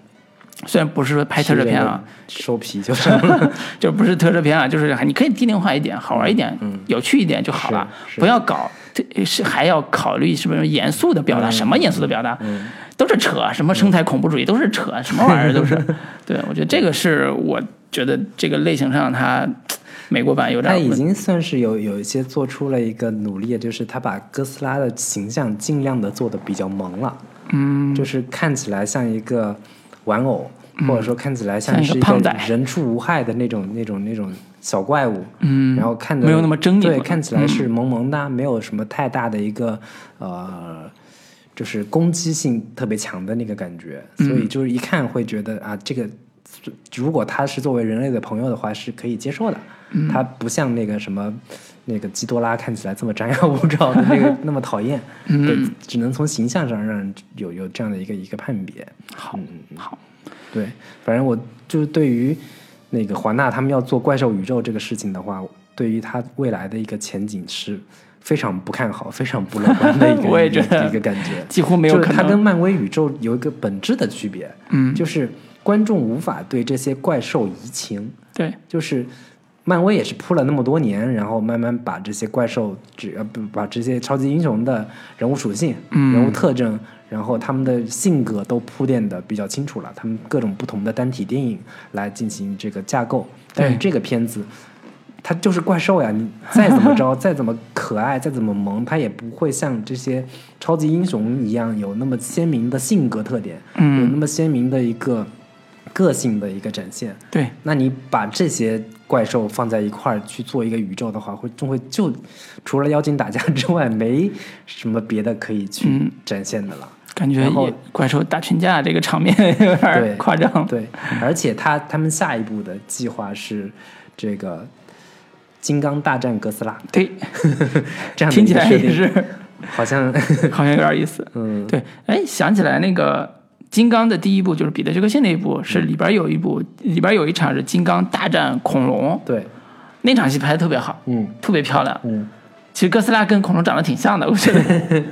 虽然不是说拍特摄片啊，收皮就上了，就不是特摄片啊，就是你可以低龄化一点，好玩一点，嗯。有趣一点就好了，是是。不要搞这是还要考虑是不是严肃的表达，什么严肃的表达，嗯。都是扯，什么生态恐怖主义都是扯，什么玩意儿都是。对我觉得这个是我觉得这个类型上它美国版有点他已经算是有有一些做出了一个努力，就是他把哥斯拉的形象尽量的做的比较萌了，嗯。就是看起来像一个玩偶，或者说看起来像是一个人畜无害的那种那种那种小怪物，嗯，然后看着没有那么狰狞对，看起来是萌萌的，没有什么太大的一个呃，就是攻击性特别强的那个感觉，嗯。所以就是一看会觉得啊，这个如果他是作为人类的朋友的话，是可以接受的。嗯。他不像那个什么那个基多拉看起来这么张牙舞爪的那个 那么讨厌，嗯对，只能从形象上让人有有这样的一个一个判别。好嗯好，对，反正我就是对于那个华纳他们要做怪兽宇宙这个事情的话，对于他未来的一个前景是非常不看好、非常不乐观的一个 我也觉得一个感觉。几乎没有就是。它跟漫威宇宙有一个本质的区别，嗯，就是观众无法对这些怪兽移情，对，就是。漫威也是铺了那么多年，然后慢慢把这些怪兽，只呃不把这些超级英雄的人物属性、嗯。人物特征，然后他们的性格都铺垫的比较清楚了，他们各种不同的单体电影来进行这个架构。但是这个片子，它就是怪兽呀，你再怎么着，再怎么可爱，再怎么萌，它也不会像这些超级英雄一样有那么鲜明的性格特点，有那嗯，么鲜明的一个个性的一个展现。对，那你把这些怪兽放在一块儿去做一个宇宙的话，会就会就除了妖精打架之外，没什么别的可以去嗯展现的了。感觉然后也怪兽打群架这个场面有点对夸张。对，而且他他们下一步的计划是这个金刚大战哥斯拉对，这样听起来也是好像 好像有点意思。嗯对，哎，想起来那个金刚的第一部就是彼得·杰克逊那一部，是里边有一部，里边有一场是金刚大战恐龙，对，那场戏拍的特别好，嗯。特别漂亮。嗯。其实哥斯拉跟恐龙长得挺像的，我觉得。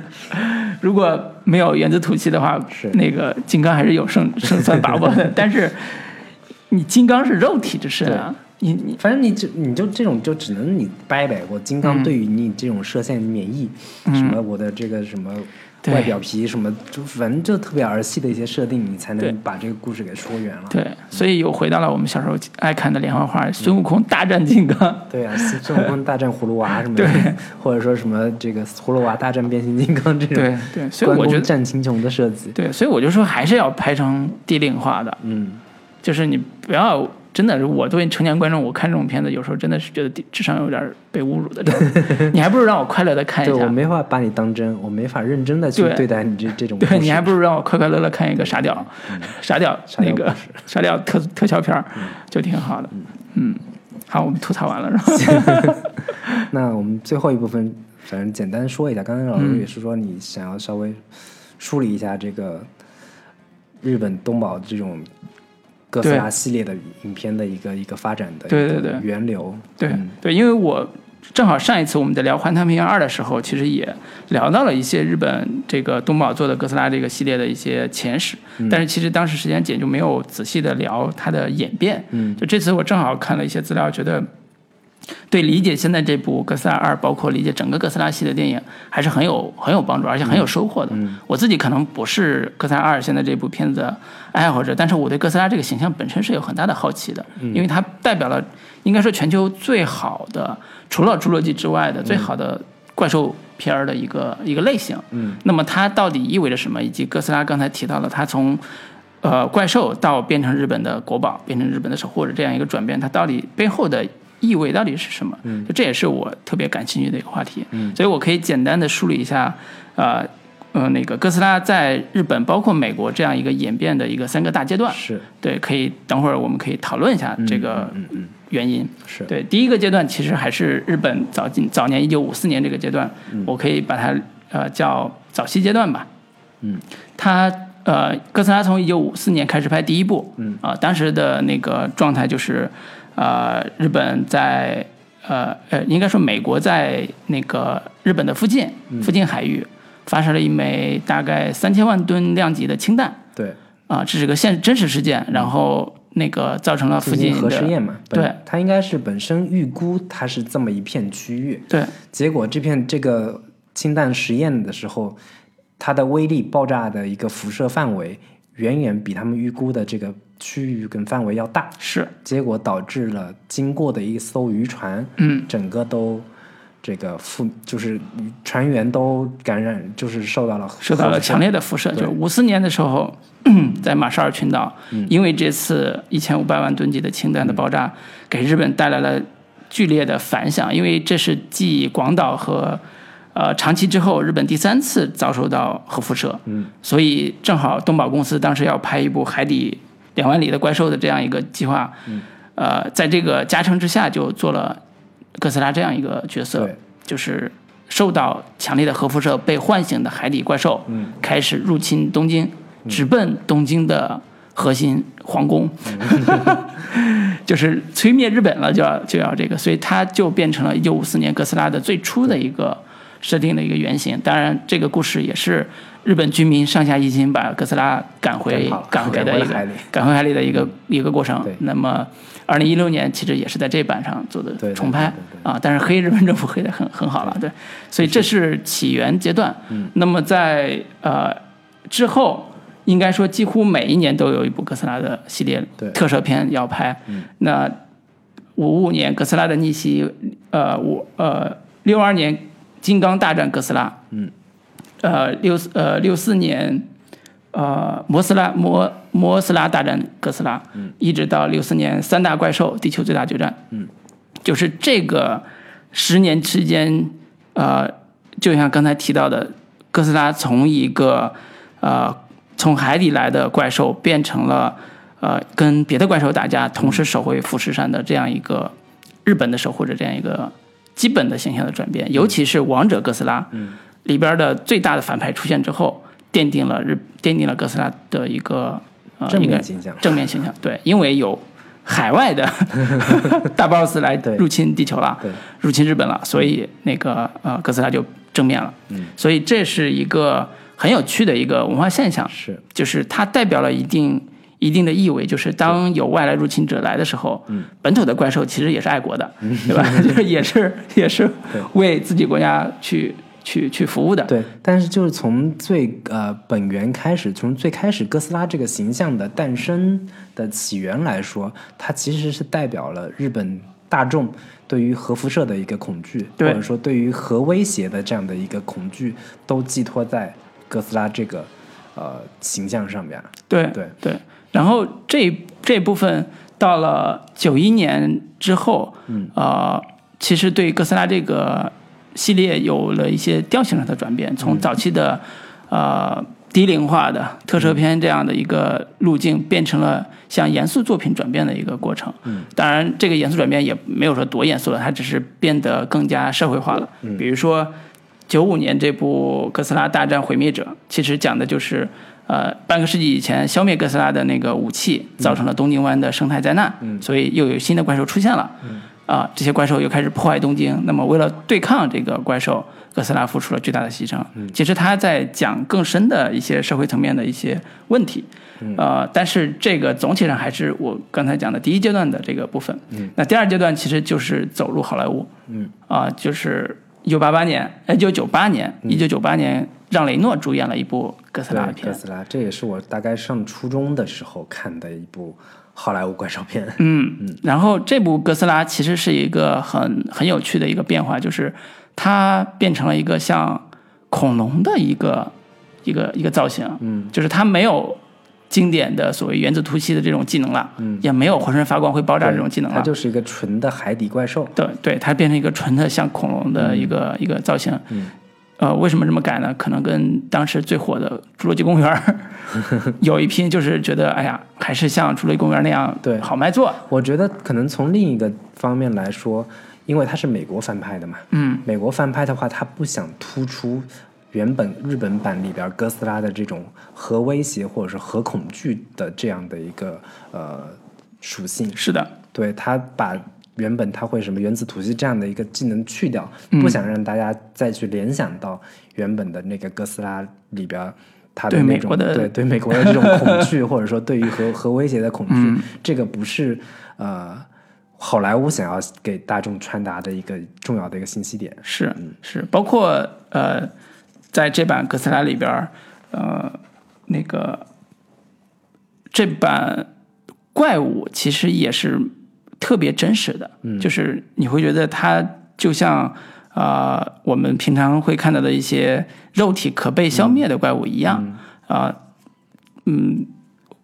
如果没有原子吐息的话，是。那个金刚还是有胜 胜算把握的。但是你金刚是肉体之身啊，你你反正你就你就这种就只能你掰掰，我金刚对于你这种射线免疫，嗯。什么我的这个什么对外表皮什么，就反正就特别儿戏的一些设定，你才能把这个故事给说圆了。对，所以又回到了我们小时候爱看的连环画《孙悟空大战金刚》。对。啊，孙悟空大战葫芦娃什么的，或者说什么这个葫芦娃大战变形金刚这种，对对，所以我觉得战秦琼的设计，对，所以我就说还是要拍成低龄化的，嗯，就是你不要真的，我作为成年观众，我看这种片子，有时候真的是觉得智商有点被侮辱的。你还不如让我快乐的看一对我。没法把你当真，我没法认真的去对对待你这这种对你还不如让我快快乐乐看一个傻屌，傻屌傻屌那个傻屌特特效片儿，就挺好的。嗯，好，我们吐槽完了然后？那我们最后一部分，反正简单说一下。刚才老师嗯也是说，你想要稍微梳理一下这个日本东宝这种哥斯拉系列的影片的一个一个发展的对对对源流。对嗯对，因为我正好上一次我们在聊《环太平洋二》的时候，其实也聊到了一些日本这个东宝做的哥斯拉这个系列的一些前史，嗯但是其实当时时间紧，就没有仔细的聊它的演变。嗯就这次我正好看了一些资料，觉得对理解现在这部《哥斯拉二》，包括理解整个哥斯拉系列电影，还是很有很有帮助，而且很有收获的。嗯我自己可能不是《哥斯拉二》现在这部片子的爱好者，但是我对哥斯拉这个形象本身是有很大的好奇的，嗯因为它代表了应该说全球最好的，除了《侏罗纪》之外的最好的怪兽片儿的一个一个类型。嗯那么它到底意味着什么？以及哥斯拉刚才提到了，它从呃怪兽到变成日本的国宝，变成日本的守护者这样一个转变，它到底背后的意味到底是什么？嗯就这也是我特别感兴趣的一个话题。嗯所以我可以简单的梳理一下，呃。呃，那个哥斯拉在日本，包括美国这样一个演变的一个三个大阶段，是对，可以等会儿我们可以讨论一下这个嗯嗯原因。是对，第一个阶段其实还是日本早近早年一九五四年这个阶段，我可以把它呃叫早期阶段吧。嗯，它呃哥斯拉从一九五四年开始拍第一部，嗯啊、当时的那个状态就是，呃，日本在呃呃应该说美国在那个日本的附近嗯附近海域发射了一枚大概三千万吨量级的氢弹。对，啊，这是个现真实事件，然后那个造成了附近核试验嘛。对，它应该是本身预估它是这么一片区域，对结果这片这个氢弹实验的时候，它的威力爆炸的一个辐射范围远远比他们预估的这个区域跟范围要大，是，结果导致了经过的一艘渔船，嗯，整个都这个负就是船员都感染，就是受到了受到了强烈的辐射。对。就五四年的时候，在马绍尔群岛，嗯。因为这次一千五百万吨级的氢弹的爆炸，给日本带来了剧烈的反响，因为这是继广岛和呃长期之后，日本第三次遭受到核辐射。嗯，所以正好东宝公司当时要拍一部海底两万里的怪兽的这样一个计划，嗯，呃，在这个加成之下，就做了哥斯拉这样一个角色，就是受到强烈的核辐射被唤醒的海底怪兽，嗯，开始入侵东京，直奔东京的核心皇宫，就是摧灭日本了，就要就要这个，所以它就变成了一九五四年哥斯拉的最初的一个设定的一个原型。当然，这个故事也是日本军民上下一心把哥斯拉赶回 赶回的一个 赶回海里的一个一个过程。那么，二零一六年其实也是在这版上做的重拍啊，但是黑日本政府黑的很很好了，对，所以这是起源阶段。嗯那么在呃之后。应该说，几乎每一年都有一部哥斯拉的系列对特摄片要拍。嗯那五五年哥斯拉的逆袭，呃，五呃六二年金刚大战哥斯拉，嗯，呃六呃六四年，呃摩斯拉摩摩斯拉大战哥斯拉，嗯，一直到六四年三大怪兽地球最大决战，嗯，就是这个十年期间，呃，就像刚才提到的，哥斯拉从一个呃从海底来的怪兽变成了呃跟别的怪兽打架，同时守卫富士山的这样一个日本的守护者这样一个基本的形象的转变，尤其是王者哥斯拉，嗯，里边的最大的反派出现之后，奠定了日奠定了哥斯拉的一个呃正面形象。正面形象，对，因为有海外的 大 boss 来入侵地球了，对，入侵日本了，所以那个呃哥斯拉就正面了，嗯，所以这是一个很有趣的一个文化现象，是，就是它代表了一定一定的意味，就是当有外来入侵者来的时候，嗯，本土的怪兽其实也是爱国的，对吧？就是也是也是为自己国家去去去服务的，对，但是就是从最呃本源开始，从最开始哥斯拉这个形象的诞生的起源来说，它其实是代表了日本大众对于核辐射的一个恐惧，或者说对于核威胁的这样的一个恐惧，都寄托在哥斯拉这个呃形象上边。对对。对，然后这这部分到了九一年之后，嗯，呃，其实对哥斯拉这个系列有了一些调性上的转变，从早期的呃低龄化的特摄片这样的一个路径，变成了向严肃作品转变的一个过程。嗯，当然，这个严肃转变也没有说多严肃了，它只是变得更加社会化了。嗯比如说九五年这部《哥斯拉大战毁灭者》，其实讲的就是。呃，半个世纪以前，消灭哥斯拉的那个武器造成了东京湾的生态灾难，嗯所以又有新的怪兽出现了。啊、这些怪兽又开始破坏东京。那么，为了对抗这个怪兽，哥斯拉付出了巨大的牺牲。其实他在讲更深的一些社会层面的一些问题。呃，但是这个总体上还是我刚才讲的第一阶段的这个部分。那第二阶段其实就是走入好莱坞。嗯啊、就是一九八八年，一九九八年，一九九八年，让雷诺主演了一部哥斯拉的，片哥。斯拉，这也是我大概上初中的时候看的一部好莱坞怪兽片。嗯嗯，然后这部哥斯拉其实是一个很很有趣的一个变化，就是它变成了一个像恐龙的一个一个一个造型，嗯，就是它没有经典的所谓原子突袭的这种技能了，嗯，也没有浑身发光会爆炸这种技能了，它就是一个纯的海底怪兽。对对，它变成一个纯的像恐龙的一个、一个造型。嗯，呃，为什么这么改呢？可能跟当时最火的《侏罗纪公园》有一拼，就是觉得哎呀，还是像《侏罗纪公园》那样对好卖座。我觉得可能从另一个方面来说，因为它是美国翻拍的嘛，嗯，美国翻拍的话，它不想突出原本日本版里边哥斯拉的这种核威胁或者是核恐惧的这样的一个呃属性，是的，对他把原本他会什么原子吐息这样的一个技能去掉，嗯。不想让大家再去联想到原本的那个哥斯拉里边。他的对那种美国的对对美国的这种恐惧，或者说对于核核威胁的恐惧，嗯。这个不是呃好莱坞想要给大众传达的一个重要的一个信息点。是是，包括呃，在这版哥斯拉里边儿，呃，那个这版怪物其实也是特别真实的，就是你会觉得它就像啊、呃我们平常会看到的一些肉体可被消灭的怪物一样啊，嗯，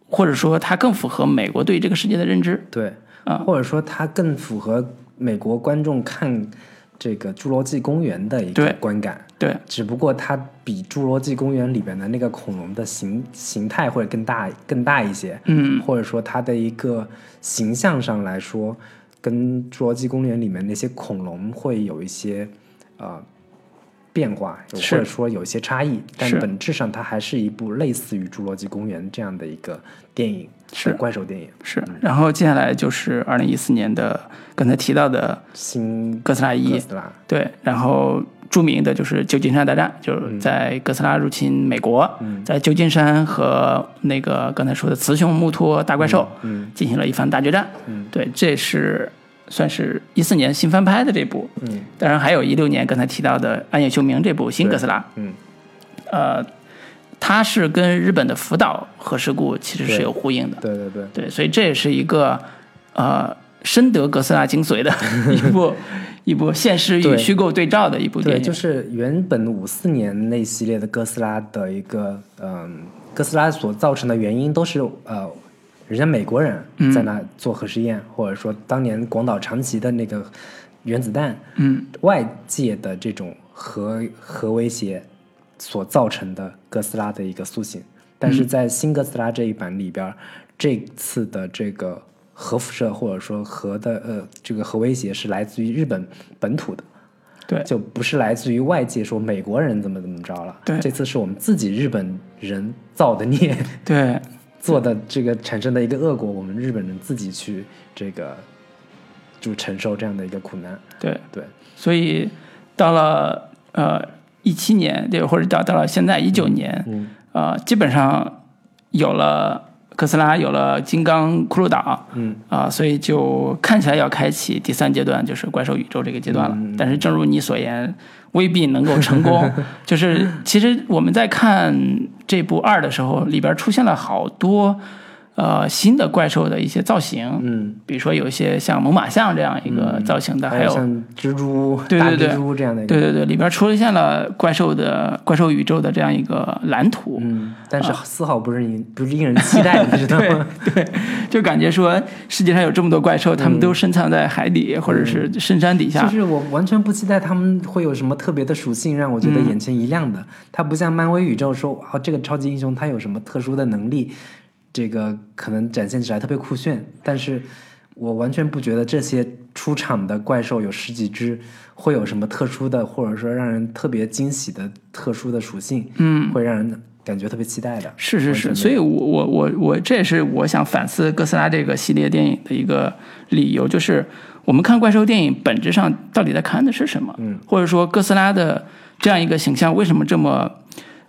或者说它更符合美国对这个世界的认知。对，啊或者说它更符合美国观众看这个《侏罗纪公园》的一个观感。对，只不过它比《侏罗纪公园》里边的那个恐龙的形形态会更大更大一些，嗯，或者说它的一个形象上来说，跟《侏罗纪公园》里面那些恐龙会有一些呃变化，或者说有一些差异，但本质上它还是一部类似于《侏罗纪公园》这样的一个电影，是。怪兽电影。是。然后接下来就是二零一四年的刚才提到的新哥斯拉一。对，然后著名的就是旧金山大战，就是在哥斯拉入侵美国，在旧金山和那个刚才说的雌雄木托大怪兽嗯。进行了一番大决战。嗯。对，这是算是一四年新翻拍的这部，嗯。当然还有一六年刚才提到的暗夜秀明这部新哥斯拉，嗯，呃，它是跟日本的福岛核事故其实是有呼应的。对对对，对，所以这也是一个呃深得哥斯拉精髓的 一部一部现实与虚构对照的一部电对，影。就是原本五四年那系列的哥斯拉的一个，嗯，哥斯拉所造成的原因都是呃，人家美国人在那做核试验，或者说当年广岛长崎的那个原子弹，嗯，外界的这种核核威胁所造成的哥斯拉的一个苏醒。但是在新哥斯拉这一版里边儿，这次的这个核辐射或者说核的呃这个核威胁是来自于日本本土的。对就不是来自于外界说美国人怎么怎么着了。对这次是我们自己日本人造的孽，对 做的这个产生的一个恶果，我们日本人自己去这个就承受这样的一个苦难。对，对，所以到了呃一七年，对，或者到到了现在一九年，嗯呃，基本上有了哥斯拉，有了金刚骷髅岛，嗯啊、所以就看起来要开启第三阶段，就是怪兽宇宙这个阶段了。嗯但是正如你所言，未必能够成功。就是其实我们在看这部二的时候，里边出现了好多呃新的怪兽的一些造型，嗯，比如说有一些像猛犸象这样一个造型的，还有像蜘蛛、对对对。大蜘蛛这样的一个，对对对，里边出现了怪兽的怪兽宇宙的这样一个蓝图，嗯，但是丝毫不是令不是令人期待的，你知道吗？对就感觉说世界上有这么多怪兽，它们都深藏在海底或者是深山底下。就是我完全不期待他们会有什么特别的属性让我觉得眼前一亮的。它不像漫威宇宙说，啊，这个超级英雄他有什么特殊的能力，这个可能展现起来特别酷炫。但是我完全不觉得这些出场的怪兽有十几只会有什么特殊的，或者说让人特别惊喜的特殊的属性，嗯，会让人感觉特别期待的。是是是，所以我我我我这也是我想反思哥斯拉这个系列电影的一个理由，就是我们看怪兽电影本质上到底在看的是什么？嗯，或者说哥斯拉的这样一个形象为什么这么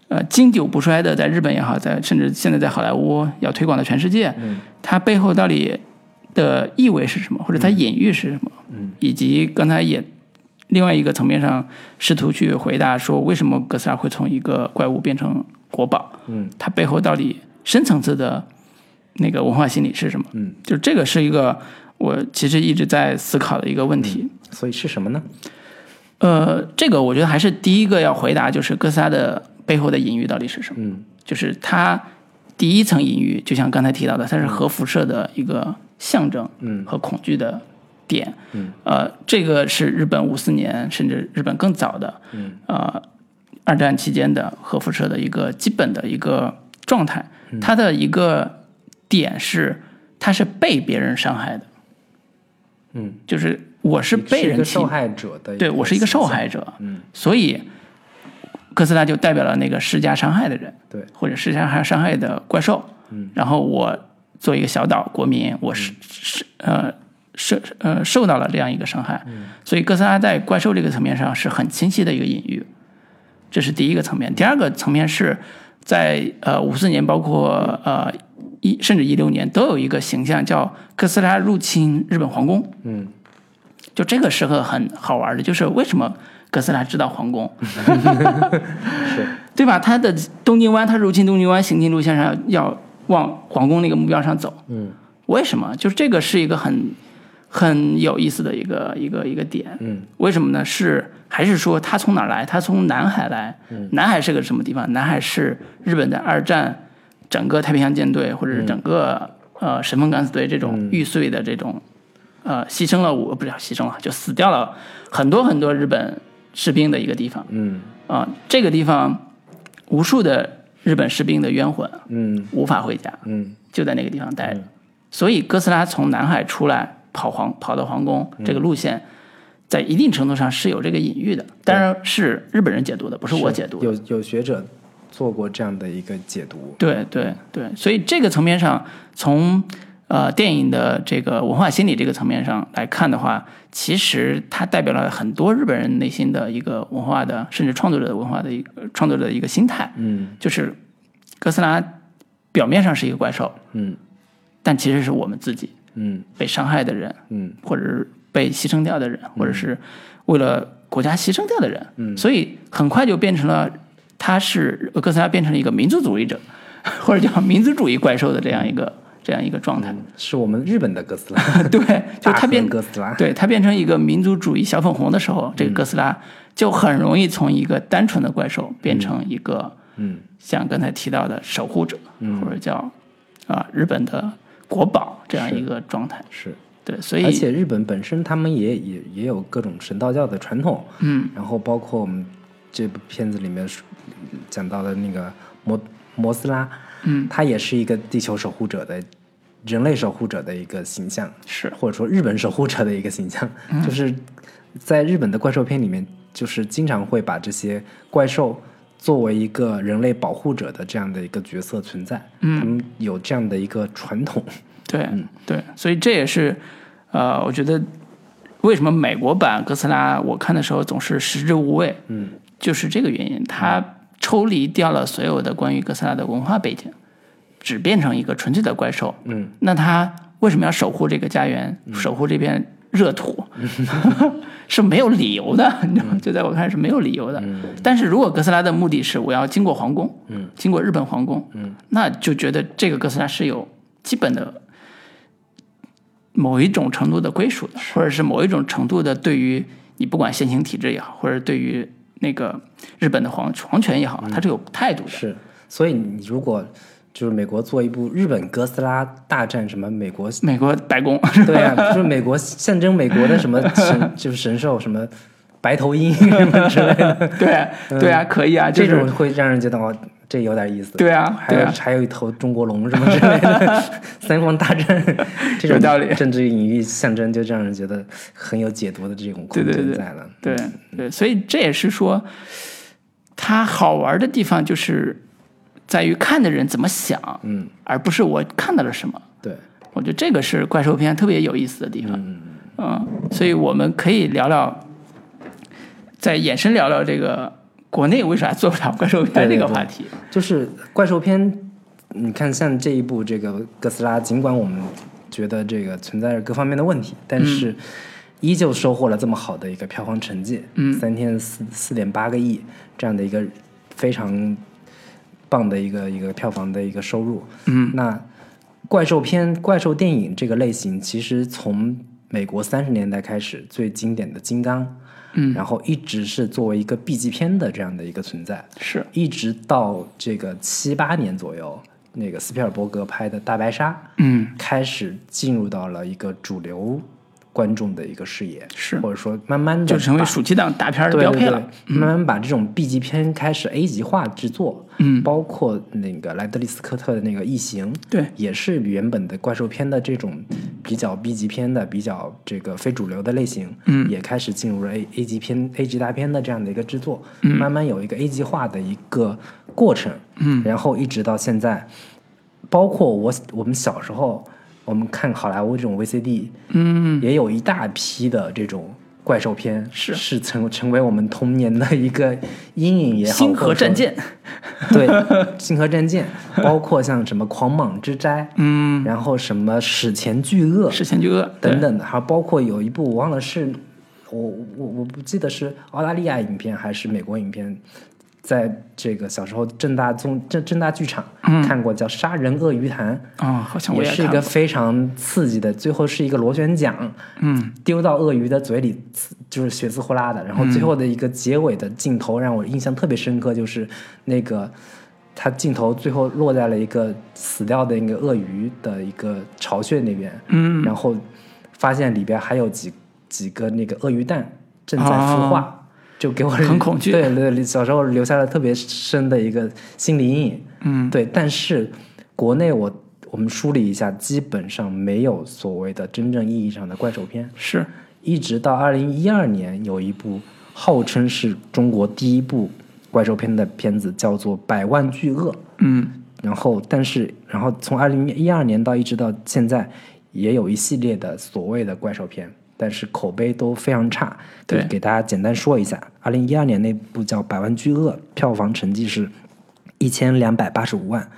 呃经久不衰的在日本也好，在甚至现在在好莱坞要推广到全世界，嗯它背后到底的意味是什么，或者它隐喻是什么？嗯，以及刚才也另外一个层面上试图去回答说，为什么哥斯拉会从一个怪物变成国宝？嗯它背后到底深层次的那个文化心理是什么？嗯，就这个是一个我其实一直在思考的一个问题。所以是什么呢？呃，这个我觉得还是第一个要回答，就是哥斯拉的背后的隐喻到底是什么？嗯。就是它第一层隐喻，就像刚才提到的，它是核辐射的一个象征嗯。和恐惧的点。嗯，呃，这个是日本五四年甚至日本更早的，嗯，呃，二战期间的核辐射的一个基本的一个状态。嗯。它的一个点是，它是被别人伤害的，嗯，就是我是被人受害者的，对我是一个受害者，嗯，所以哥斯拉就代表了那个施加伤害的人，对，或者施加伤害的怪兽。嗯，然后我作为一个小岛国民，我是是呃受呃受到了这样一个伤害，嗯所以哥斯拉在怪兽这个层面上是很清晰的一个隐喻，这是第一个层面。第二个层面是在呃五四年，包括呃一甚至一六年都有一个形象叫哥斯拉入侵日本皇宫，嗯就这个是个很好玩的，就是为什么哥斯拉知道皇宫，是 对吧？他的东京湾，他入侵东京湾行进路线上要往皇宫那个目标上走，嗯为什么？就是这个是一个很很有意思的一个一个一个点。嗯为什么呢？是还是说他从哪儿来？他从南海来。南海是个什么地方？南海是日本在二战整个太平洋舰队或者是整个、呃神风敢死队这种玉碎的这种呃牺牲了我不是牺牲了，就死掉了很多很多日本士兵的一个地方。嗯。啊、这个地方无数的日本士兵的冤魂嗯。无法回家，嗯。就在那个地方待着。所以哥斯拉从南海出来跑皇跑到皇宫这个路线，在一定程度上是有这个隐喻的，当然是日本人解读的，不是我解读的。有有学者做过这样的一个解读，对对对，所以这个层面上，从呃电影的这个文化心理这个层面上来看的话，其实它代表了很多日本人内心的一个文化的，甚至创作者的文化的一个创作者的一个心态，嗯。就是哥斯拉表面上是一个怪兽，嗯。但其实是我们自己嗯。被伤害的人，嗯。或者是被牺牲掉的人，或者是为了国家牺牲掉的人，嗯。所以很快就变成了他是哥斯拉变成了一个民族主义者，或者叫民族主义怪兽的这样一个这样一个状态。是我们日本的哥斯拉，对，就它变哥斯拉，对它变成一个民族主义小粉红的时候，这个哥斯拉就很容易从一个单纯的怪兽变成一个嗯。像刚才提到的守护者，嗯。或者叫啊、日本的国宝这样一个状态。是。对，所以而且日本本身他们也也也有各种神道教的传统，嗯，然后包括我们这部片子里面讲到的那个摩摩斯拉，嗯，他也是一个地球守护者的人类守护者的一个形象，是。或者说日本守护者的一个形象，就是在日本的怪兽片里面，就是经常会把这些怪兽作为一个人类保护者的这样的一个角色存在，嗯，他们有这样的一个传统，对、对，所以这也是呃，我觉得为什么美国版哥斯拉我看的时候总是食之无味，嗯，就是这个原因，它抽离掉了所有的关于哥斯拉的文化背景，只变成一个纯粹的怪兽。嗯，那他为什么要守护这个家园，守护这片热土？是没有理由的，你知道吗？就在我看来是没有理由的。但是如果哥斯拉的目的是我要经过皇宫，嗯，经过日本皇宫，嗯，那就觉得这个哥斯拉是有基本的某一种程度的归属的，或者是某一种程度的对于你不管现行体制也好，或者对于那个日本的皇皇权也好，它是有态度的。是，所以你如果就是美国做一部日本哥斯拉大战什么美国，美国白宫，对啊，就是美国象征美国的什么神，就是神兽什么白头鹰 什么之类的，对对啊，可以啊，就这种会让人觉得哦，这有点意思。对啊，还有对啊，还有一头中国龙什么之类的，三方大战，这种有道理。政治隐喻象征就让人觉得很有解读的这种空对对对间在了。对对，所以这也是说，它好玩的地方就是在于看的人怎么想，嗯，而不是我看到了什么。对，我觉得这个是怪兽片特别有意思的地方。嗯，所以我们可以聊聊，再延伸聊聊这个国内为啥做不了怪兽片这对对对个话题。就是怪兽片，你看像这一部这个哥斯拉，尽管我们觉得这个存在着各方面的问题，但是依旧收获了这么好的一个票房成绩，嗯三天四四点八个亿这样的一个非常棒的一个一个票房的一个收入。嗯那怪兽片、怪兽电影这个类型，其实从美国三十年代开始，最经典的《金刚》，嗯，然后一直是作为一个 B 级片的这样的一个存在。是，一直到这个七八年左右，那个斯皮尔伯格拍的《大白鲨》嗯开始进入到了一个主流观众的一个视野，是。或者说慢慢的就成为暑期档大片儿的对对对标配了。慢慢把这种 B 级片开始 A 级化制作，嗯。包括那个莱德利斯科特的那个《异形》，对。也是原本的怪兽片的这种比较 B 级片的、比较这个非主流的类型，嗯。也开始进入了 A A 级片、A 级大片的这样的一个制作，慢慢有一个 A 级化的一个过程，嗯，然后一直到现在，包括我我们小时候，我们看好莱坞这种 VCD，嗯，也有一大批的这种怪兽片，是。是成成为我们童年的一个阴影也好，星河战舰，对，星河战舰，包括像什么狂蟒之灾，嗯，然后什么史前巨鳄史前巨鳄等等的，还包括有一部我忘了是，我我我不记得是澳大利亚影片还是美国影片，在这个小时候正大综正正大剧场、看过叫《杀人鳄鱼潭》。啊，好像我也是一。个非常刺激的，最后是一个螺旋桨，嗯，丢到鳄鱼的嘴里，就是血丝呼啦的。然后最后的一个结尾的镜头让我印象特别深刻，就是那个它镜头最后落在了一个死掉的那个鳄鱼的一个巢穴那边，嗯，然后发现里边还有几几个那个鳄鱼蛋正在孵化。就给我很恐惧。对对，小时候留下了特别深的一个心理阴影。嗯，对，但是国内我我们梳理一下，基本上没有所谓的真正意义上的怪兽片，是，一直到二零一二年有一部号称是中国第一部怪兽片的片子，叫做《百万巨鳄》。嗯。然后，但是，然后从二零一二年到一直到现在，也有一系列的所谓的怪兽片，但是口碑都非常差。对给大家简单说一下，二零一二年那部叫《百万巨鳄》，票房成绩是一千两百八十五万。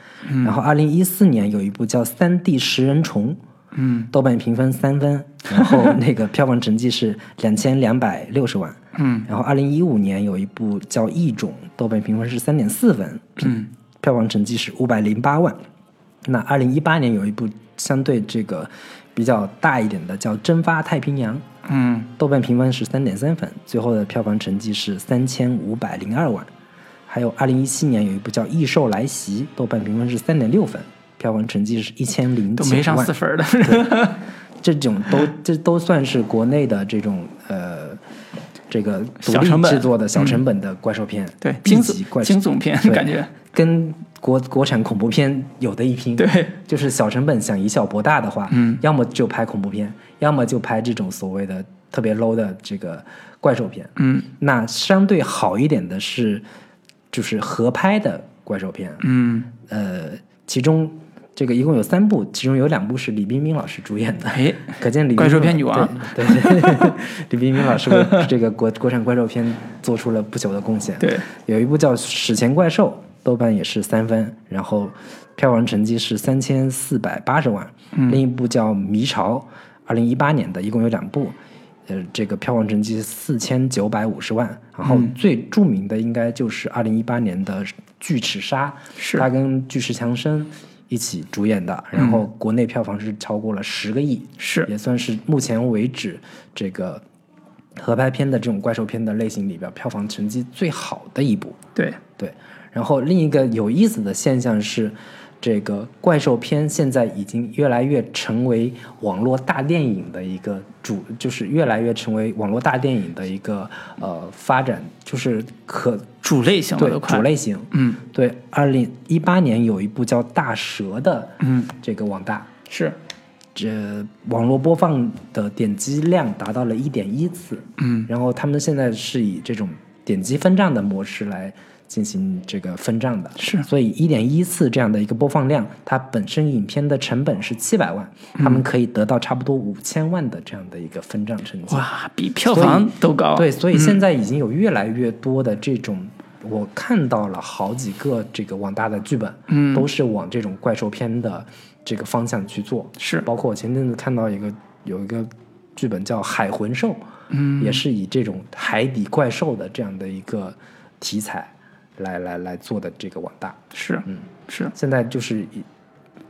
然后二零一四年有一部叫《三 D 食人虫》，嗯豆瓣评分三分，然后 那个票房成绩是两千两百六十万。嗯然后二零一五年有一部叫《异种》，豆瓣评分是三点四分，嗯票房成绩是五百零八万。那二零一八年有一部相对这个比较大一点的叫《蒸发太平洋》，嗯。豆瓣评分是三点三分，最后的票房成绩是三千五百零二万。还有二零一七年有一部叫《异兽来袭》，豆瓣评分是三点六分，票房成绩是一千零都没上四分的。这种都这都算是国内的这种呃这个独立小成本。制作的小成本的怪兽片，对惊悚怪悚惊悚片对。感觉，跟国国产恐怖片有的一拼。对，就是小成本想以小博大的话，嗯要么就拍恐怖片，要么就拍这种所谓的特别 low 的这个怪兽片。嗯那相对好一点的是，就是合拍的怪兽片。嗯，呃，其中这个一共有三部，其中有两部是李冰冰老师主演的。哎，可见李冰冰怪兽片女王对，李冰冰老师为这个国国产怪兽片做出了不朽的贡献。对，有一部叫《史前怪兽》，豆瓣也是三分，然后票房成绩是三千四百八十万。嗯。另一部叫《迷巢》，二零一八年的，一共有两部，呃，这个票房成绩四千九百五十万。然后嗯。最著名的应该就是二零一八年的《巨齿鲨》，是。它跟巨石强森一起主演的，然后国内票房是超过了十个亿，是。也算是目前为止这个合拍片的这种怪兽片的类型里边票房成绩最好的一部。对，对，然后另一个有意思的现象是，这个怪兽片现在已经越来越成为网络大电影的一个主，就是越来越成为网络大电影的一个呃发展，就是可主类型的对主类型。嗯，对，二零一八年有一部叫《大蛇》的，嗯，这个网大，是，这网络播放的点击量达到了一点一次，嗯，然后他们现在是以这种点击分账的模式来进行这个分账的，是。所以一点一次这样的一个播放量，它本身影片的成本是七百万，他们可以得到差不多五千万的这样的一个分账成绩，哇，比票房都高。对，所以现在已经有越来越多的这种，我看到了好几个这个网大的剧本，嗯。都是往这种怪兽片的这个方向去做。是。包括我前阵子看到一个有一个剧本叫《海魂兽》，嗯，也是以这种海底怪兽的这样的一个题材来来来做的这个网大。是，嗯，是，现在就是以，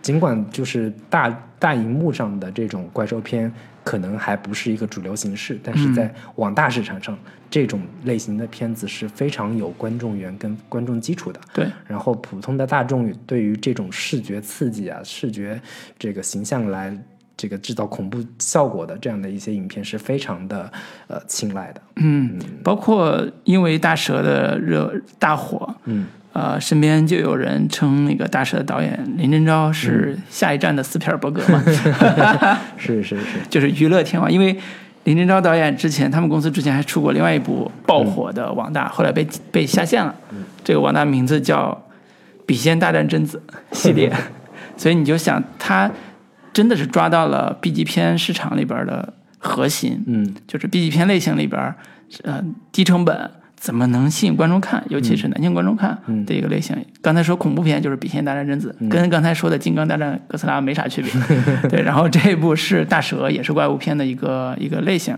尽管就是大大荧幕上的这种怪兽片可能还不是一个主流形式，但是在网大市场上，这种类型的片子是非常有观众缘跟观众基础的。对，然后普通的大众对于这种视觉刺激啊、视觉这个形象来这个制造恐怖效果的这样的一些影片是非常的呃青睐的。嗯，包括因为大蛇的热大火，嗯，呃，身边就有人称那个大蛇的导演林真昭是下一站的斯皮尔伯格嘛，是是是，就是娱乐天王。因为林正昭导演之前，他们公司之前还出过另外一部爆火的网大，后来被被下线了。这个网大名字叫《笔仙大战贞子》系列，所以你就想，他真的是抓到了 B 级片市场里边的核心，嗯就是 B 级片类型里边，呃，低成本怎么能吸引观众看，尤其是男性观众看嗯的一个类型。刚才说恐怖片就是《笔仙大战贞子》，跟刚才说的《金刚大战哥斯拉》没啥区别。对，然后这一部是大蛇，也是怪物片的一个一个类型。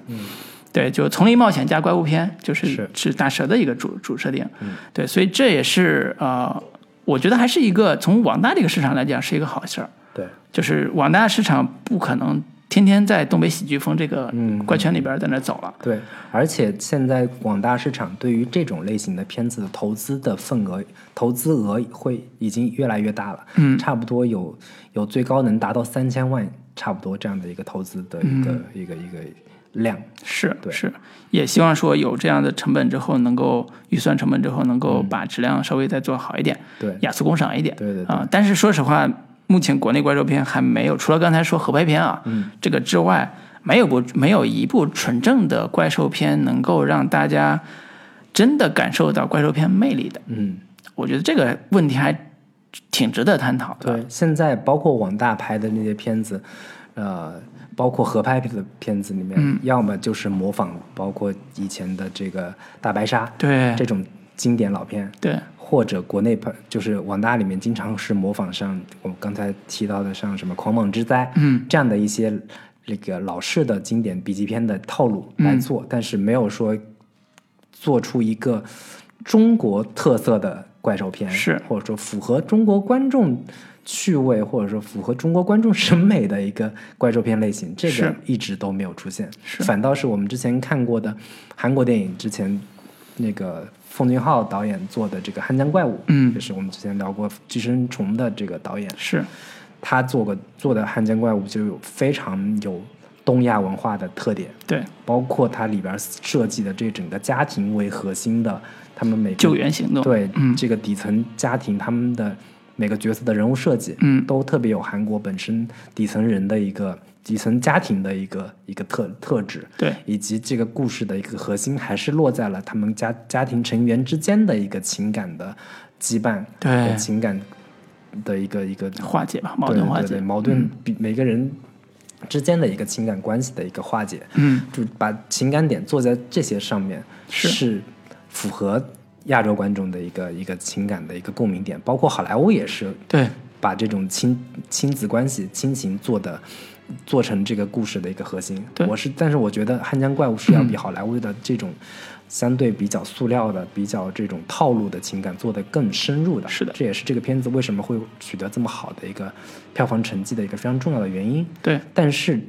对，就丛林冒险加怪物片，就是是是大蛇的一个主主设定。对，所以这也是呃，我觉得还是一个从网大这个市场来讲是一个好事儿。对，就是网大市场不可能天天在东北喜剧风这个嗯怪圈里边在那走了。对，而且现在广大市场对于这种类型的片子的投资的份额、投资额会已经越来越大了，嗯。差不多有有最高能达到三千万，差不多这样的一个投资的一个、嗯。一个一个量。是对。是，也希望说有这样的成本之后，能够预算成本之后，能够把质量稍微再做好一点，对。雅俗共赏一点。对对对。啊、但是说实话，目前国内怪兽片还没有，除了刚才说合拍片啊，嗯。这个之外，没有部没有一部纯正的怪兽片能够让大家真的感受到怪兽片魅力的。嗯，我觉得这个问题还挺值得探讨的。对，现在包括网大拍的那些片子，呃，包括合拍的片子里面，嗯。要么就是模仿，包括以前的这个大白鲨对。这种经典老片，对或者国内拍，就是网大里面经常是模仿上我们刚才提到的像什么《狂蟒之灾》嗯。这样的一些那个老式的经典笔记片的套路来做，但是没有说做出一个中国特色的怪兽片，是。或者说符合中国观众趣味，或者说符合中国观众审美的一个怪兽片类型，这个一直都没有出现，是。反倒是我们之前看过的韩国电影，之前那个奉俊昊导演做的这个《汉江怪物》，嗯。也是我们之前聊过《寄生虫》的这个导演，是。他做过做的《汉江怪物》就有非常有东亚文化的特点，对。包括它里边设计的这整个家庭为核心的，他们每个救援行动。对、嗯。这个底层家庭他们的每个角色的人物设计，嗯。都特别有韩国本身底层人的一个底层家庭的一个一个特特质，对。以及这个故事的一个核心还是落在了他们家家庭成员之间的一个情感的羁绊，对情感的一个一个化解吧，矛盾化解。对对对矛盾比每个人之间的一个情感关系的一个化解，嗯，就把情感点做在这些上面，是。符合亚洲观众的一个一个情感的一个共鸣点，包括好莱坞也是对。把这种亲亲子关系、亲情做的做成这个故事的一个核心。对我是，但是我觉得《汉江怪物》是要比好莱坞的这种相对比较塑料的、比较这种套路的情感做得更深入的。是的这也是这个片子为什么会取得这么好的一个票房成绩的一个非常重要的原因。对，但是《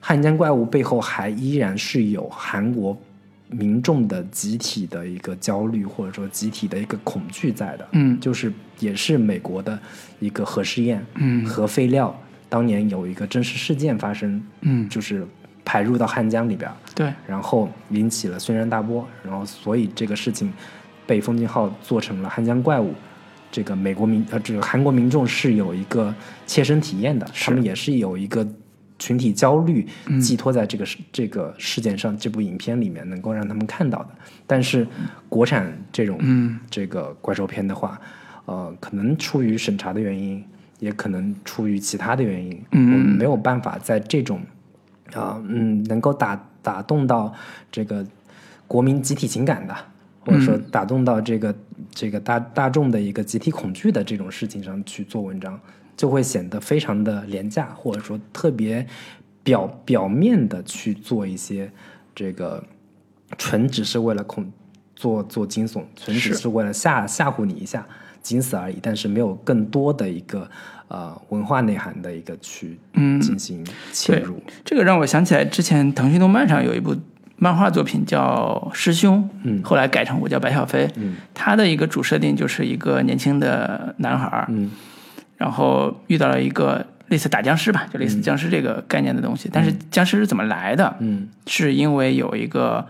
汉江怪物》背后还依然是有韩国民众的集体的一个焦虑，或者说集体的一个恐惧在的。嗯就是也是美国的一个核试验，嗯核废料当年有一个真实事件发生，嗯，就是排入到汉江里边，对，然后引起了轩然大波，然后所以这个事情被奉俊号做成了汉江怪物。这个美国民呃，这个韩国民众是有一个切身体验的，他们也是有一个群体焦虑寄托在这个事、这个事件上，这部影片里面能够让他们看到的。但是国产这种、嗯这个怪兽片的话，呃，可能出于审查的原因，也可能出于其他的原因，嗯。我们没有办法在这种啊嗯能够打打动到这个国民集体情感的，或者说嗯打动到这个、这个大大众的一个集体恐惧的这种事情上去做文章，就会显得非常的廉价，或者说特别表表面的去做一些这个纯只是为了恐做做惊悚，纯只是。是为了吓吓唬你一下，仅此而已，但是没有更多的一个呃文化内涵的一个去嗯进行切对入。这个让我想起来之前腾讯动漫上有一部漫画作品叫《师兄》，嗯后来改成我叫白小飞，嗯他的一个主设定就是一个年轻的男孩儿，嗯然后遇到了一个类似打僵尸吧，就类似僵尸这个概念的东西。但是僵尸是怎么来的？嗯是因为有一个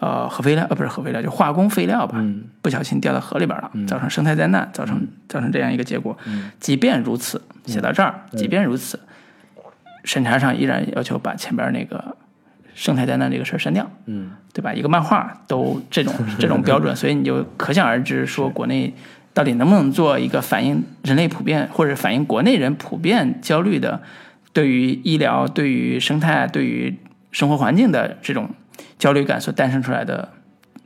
呃核废料，呃不是核废料，就化工废料吧，嗯不小心掉到河里边了，造成生态灾难，造成造成这样一个结果。嗯即便如此，写到这儿，即便如此，审查上依然要求把前边那个生态灾难这个事儿删掉。嗯对吧？一个漫画都这种这种标准，所以你就可想而知，说国内到底能不能做一个反映人类普遍或者反映国内人普遍焦虑的对于医疗、对于生态、对于生活环境的这种焦虑感所诞生出来的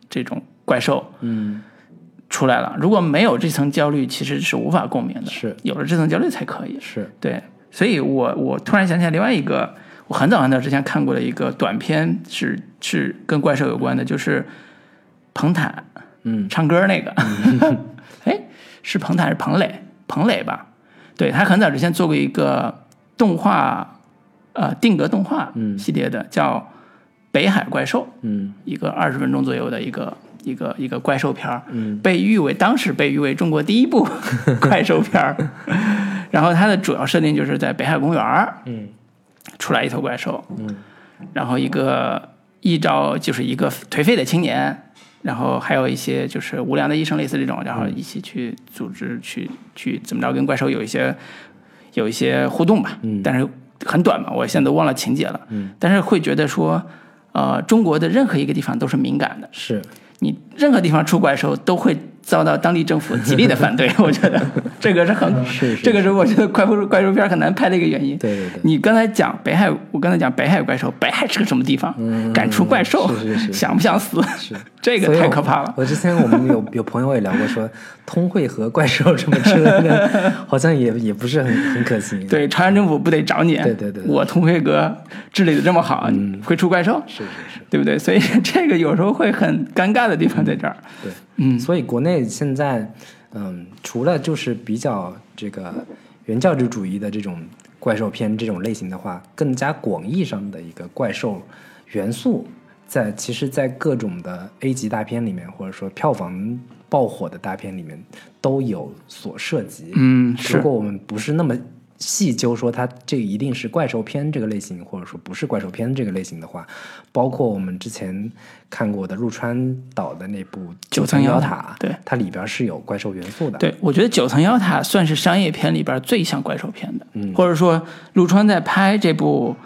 这种怪兽嗯出来了。如果没有这层焦虑，其实是无法共鸣的。是有了这层焦虑才可以。是对，所以我我突然想起来另外一个，我很早很早之前看过的一个短片是，是跟怪兽有关的，就是彭坦嗯唱歌那个，哎，是彭坦还是彭磊？彭磊吧？对他很早之前做过一个动画，呃，定格动画嗯系列的，叫《北海怪兽》，嗯。一个二十分钟左右的一个一个一个怪兽片儿，嗯。被誉为当时被誉为中国第一部 怪兽片儿。然后它的主要设定就是在北海公园儿嗯。出来一头怪兽，嗯。然后一个一招就是一个颓废的青年，然后还有一些就是无良的医生，类似这种，然后一起去组织去去怎么着跟怪兽有一些有一些互动吧，嗯。但是很短嘛，我现在都忘了情节了，嗯。但是会觉得说，呃，中国的任何一个地方都是敏感的，是。你任何地方出轨的时候都会遭到当地政府极力的反对，我觉得这个是很是是这个是我觉得怪兽怪兽片很难拍的一个原因。对对对你刚才讲北海，我刚才讲北海怪兽，北海是个什么地方？嗯敢出怪兽，是是是想不想死？是。这个太可怕了。我之前我们有有朋友也聊过说，通惠和怪兽什么之类的，好像也也不是很很可行。对，朝鲜政府不得找你？对对对对我通惠哥治理的这么好，嗯会出怪兽，是是是，对不对？所以这个有时候会很尴尬的地方在这儿。对。嗯，所以国内现在，嗯，除了就是比较这个原教旨主义的这种怪兽片这种类型的话，更加广义上的一个怪兽元素，在其实，在各种的 A 级大片里面，或者说票房爆火的大片里面，都有所涉及。嗯，是如果我们不是那么细究说它这一定是怪兽片这个类型，或者说不是怪兽片这个类型的话，包括我们之前看过的陆川岛的那部《九层妖塔妖塔》，对它里边是有怪兽元素的。，对，我觉得《九层妖塔》算是商业片里边最像怪兽片的，嗯或者说陆川在拍这部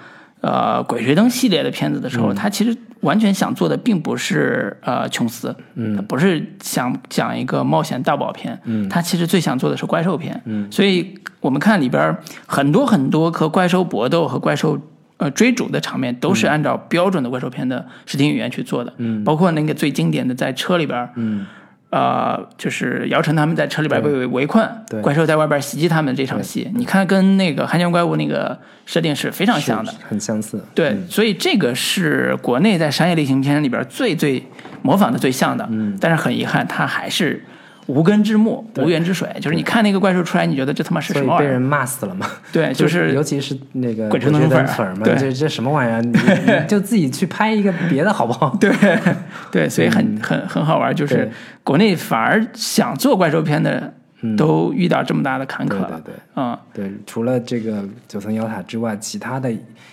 呃《鬼吹灯》系列的片子的嗯时候，他其实完全想做的并不是呃琼斯，嗯。他不是想讲一个冒险大宝片，嗯。他其实最想做的是怪兽片，嗯。所以我们看里边很多很多和怪兽搏斗和怪兽。呃，追逐的场面都是按照标准的怪兽片的视听语言去做的，嗯。包括那个最经典的在车里边，嗯呃，就是姚晨他们在车里边被围困对，怪兽在外边袭击他们这场戏，你看跟那个《汉江怪物》那个设定是非常像的。很相似。对，所以这个是国内在商业类型片里边最最模仿的最像的。嗯，但是很遗憾，它还是无根之木、无源之水。就是你看那个怪兽出来，你觉得这他妈是所什么玩意儿？以被人骂死了嘛？对，就是尤其是那个鬼吹灯灯粉儿粉嘛，对这这什么玩意儿？你 你就自己去拍一个别的好不好？对对，所以很很很好玩，就是国内反而想做怪兽片的都遇到这么大的坎坷对了对。对。嗯，对，除了这个九层妖塔之外，其他的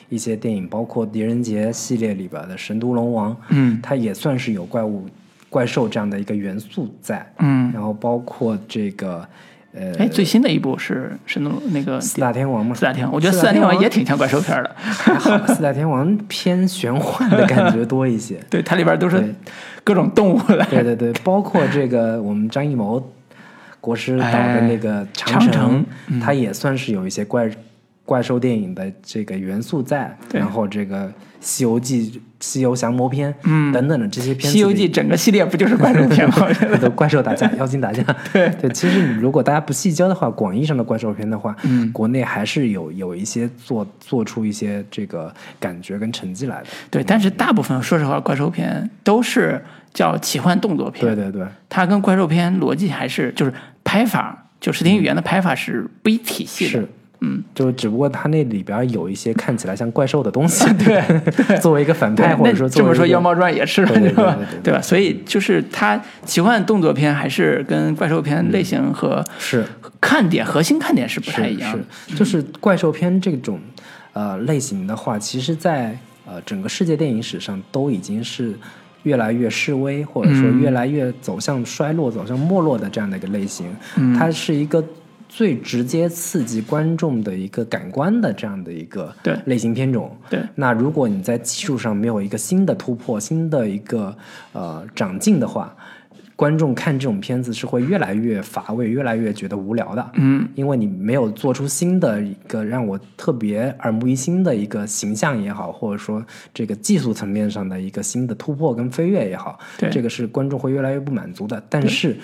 一些电影，包括狄仁杰系列里边的《神都龙王》，嗯，它也算是有怪物、怪兽这样的一个元素在。嗯，然后包括这个呃，哎，最新的一部是是那那个四大天王吗，四大天王，我觉得四大天王也挺像怪兽片的。还好，四大天王偏玄幻的感觉多一些。对，它里边都是各种动物来。对对对，包括这个我们张艺谋国师导的那个《长城》城嗯它也算是有一些怪怪兽电影的这个元素在。对然后这个《西游记》《西游降魔篇》嗯等等的这些《片西游记》整个系列不就是怪兽片吗？我觉得都怪兽打架、妖精打架。对对，其实你如果大家不细究的话，广义上的怪兽片的话，嗯国内还是有有一些做做出一些这个感觉跟成绩来的。对，但是大部分说实话，怪兽片都是叫奇幻动作片。对对对，它跟怪兽片逻辑还是就是拍法，就视听语言的拍法是不一体系的。是，嗯，就只不过它那里边有一些看起来像怪兽的东西，对，作为一个反派，或者说这么说，《妖猫传》也是，对吧？对吧？所以就是它奇幻动作片还是跟怪兽片类型和是。看点、核心看点是不太一样的。是，就是怪兽片这种呃类型的话，其实在呃整个世界电影史上都已经是越来越示威，或者说嗯。越来越走向衰落、走向没落的这样的一个类型。嗯。它是一个最直接刺激观众的一个感官的这样的一个类型片种。对那如果你在技术上没有一个新的突破、新的一个呃长进的话，观众看这种片子是会越来越乏味，越来越觉得无聊的。嗯，因为你没有做出新的一个让我特别耳目一新的一个形象也好，或者说这个技术层面上的一个新的突破跟飞跃也好，对这个是观众会越来越不满足的。但是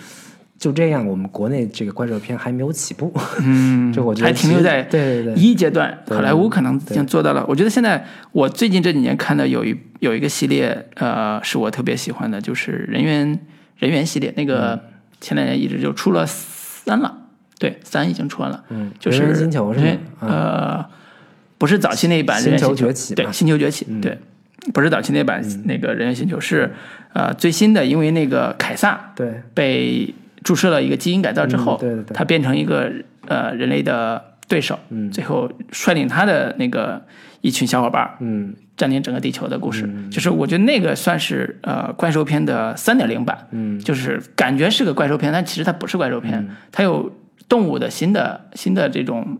就这样，我们国内这个怪兽片还没有起步，嗯，就我觉得还停留在对对对。一阶段，好莱坞可能已经做到了。我觉得现在我最近这几年看的有一有一个系列，呃，是我特别喜欢的，就是人猿人猿系列，那个嗯。前两年一直就出了三了，对，三已经出完了，嗯就是人猿星球是吗人？呃，不是早期那一版人猿星球崛起嘛嗯星球崛起，对，不是早期那版那个人猿星球，是呃最新的，因为那个凯撒对。被注射了一个基因改造之后，嗯对对对。他变成一个呃人类的对手，嗯。最后率领他的那个一群小伙伴儿嗯。占领整个地球的故事，就是我觉得那个算是呃怪兽片的三点零版，嗯。就是感觉是个怪兽片，但其实它不是怪兽片，它有动物的新的新的这种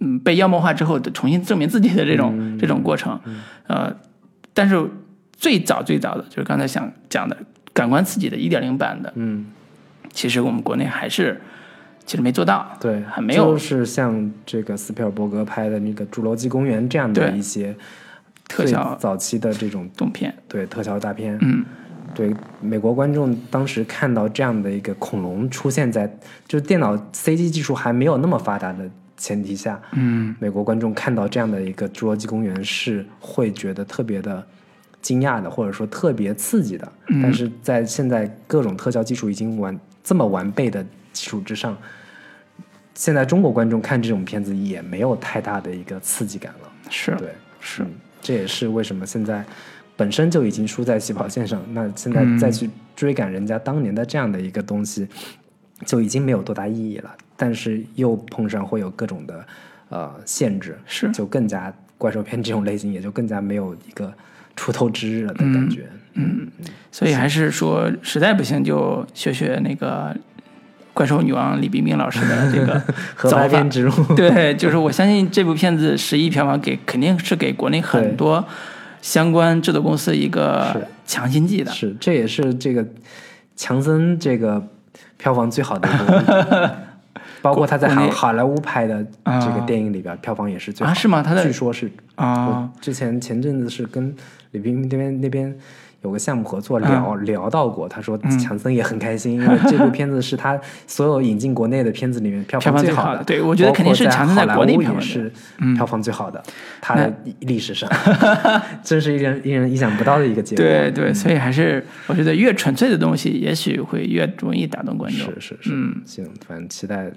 嗯被妖魔化之后的重新证明自己的这种、嗯。这种过程，呃，但是最早最早的就是刚才想讲的感官刺激的一点零版的，嗯，其实我们国内还是其实没做到，对，还没有。就是像这个斯皮尔伯格拍的那个《侏罗纪公园》这样的一些特效早期的这种动片，对特效大片，嗯，对美国观众当时看到这样的一个恐龙出现在，就是电脑 CG 技术还没有那么发达的前提下，嗯，美国观众看到这样的一个侏罗纪公园是会觉得特别的惊讶的，或者说特别刺激的。嗯但是在现在各种特效技术已经完这么完备的基础之上，现在中国观众看这种片子也没有太大的一个刺激感了。是对，是嗯，这也是为什么现在本身就已经输在起跑线上，那现在嗯再去追赶人家当年的这样的一个东西，就已经没有多大意义了。但是又碰上会有各种的呃限制，是就更加怪兽片这种类型也就更加没有一个出头之日了的感觉。嗯，所以还是说实在不行就学学那个怪兽女王李冰冰老师的这个合走法拍片植入，对，就是我相信这部片子十亿票房给肯定是给国内很多相关制作公司一个强心剂的。是，这也是这个强森这个票房最好的一部，包括他在好好莱坞拍的这个啊电影里边，票房也是最好啊是吗？他的据说是。啊。我之前前阵子是跟李冰冰那边那边有个项目合作聊、聊到过，他说嗯强森也很开心，因为这部片子是他所有引进国内的片子里面票票房最好的对我觉得肯定是强森在在国内票房是票房最好的，他的历史上，真是一人令人意想不到的一个结果。对对，所以还是我觉得越纯粹的东西，也许会越容易打动观众。是是是，嗯，行，反正期待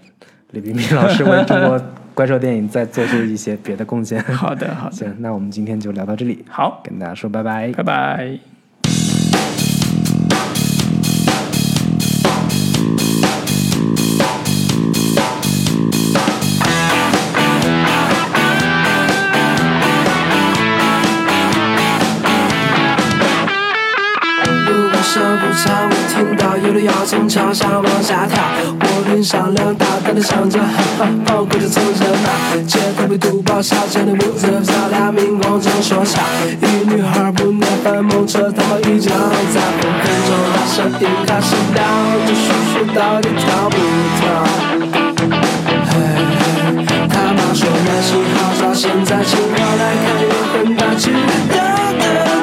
李冰冰老师为中国 怪兽电影再做出一些别的贡献。好的好的，行，那我们今天就聊到这里，好，跟大家说拜拜。拜拜。听到有人要从桥上往下跳，我脸上两大胆的想着，哈哈，放过这从前吧。街头被堵爆，小街的屋子漂亮，明光正说笑。一女孩不耐烦，猛扯他妈一脚，在风中大声音开始聊，这叔叔到底跳不跳？嘿嘿，他妈说男性号召，现在请我来看有很大区别的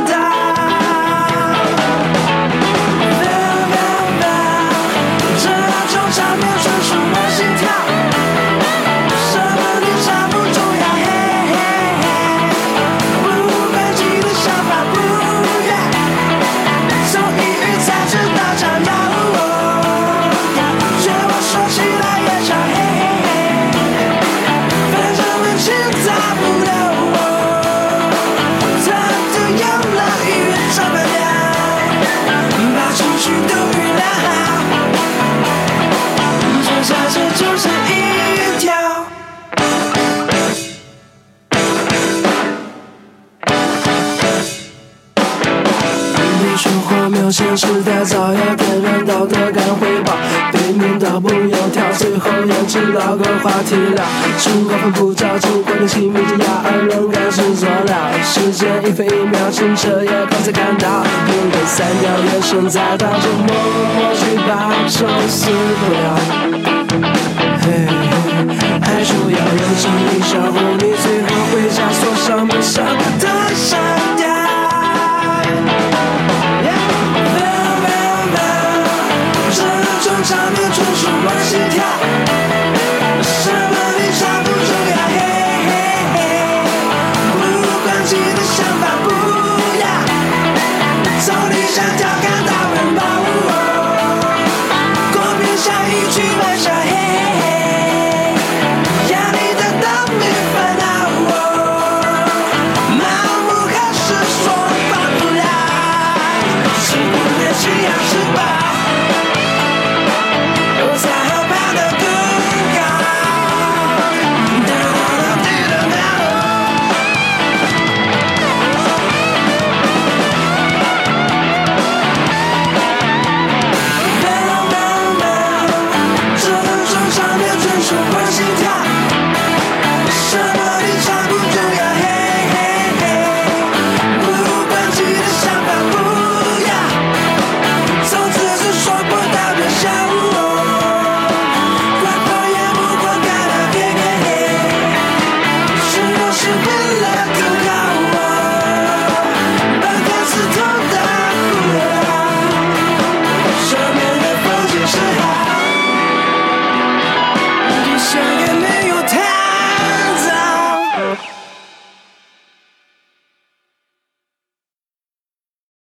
知道个话题了。生活很枯燥，生活的亲密之牙，而人感是做了。时间一分一秒，清澈夜空才看到。有人三条眼神在当中默默去把手撕不了。嘿，还说要人生一小步，你最后回家锁上门上个灯。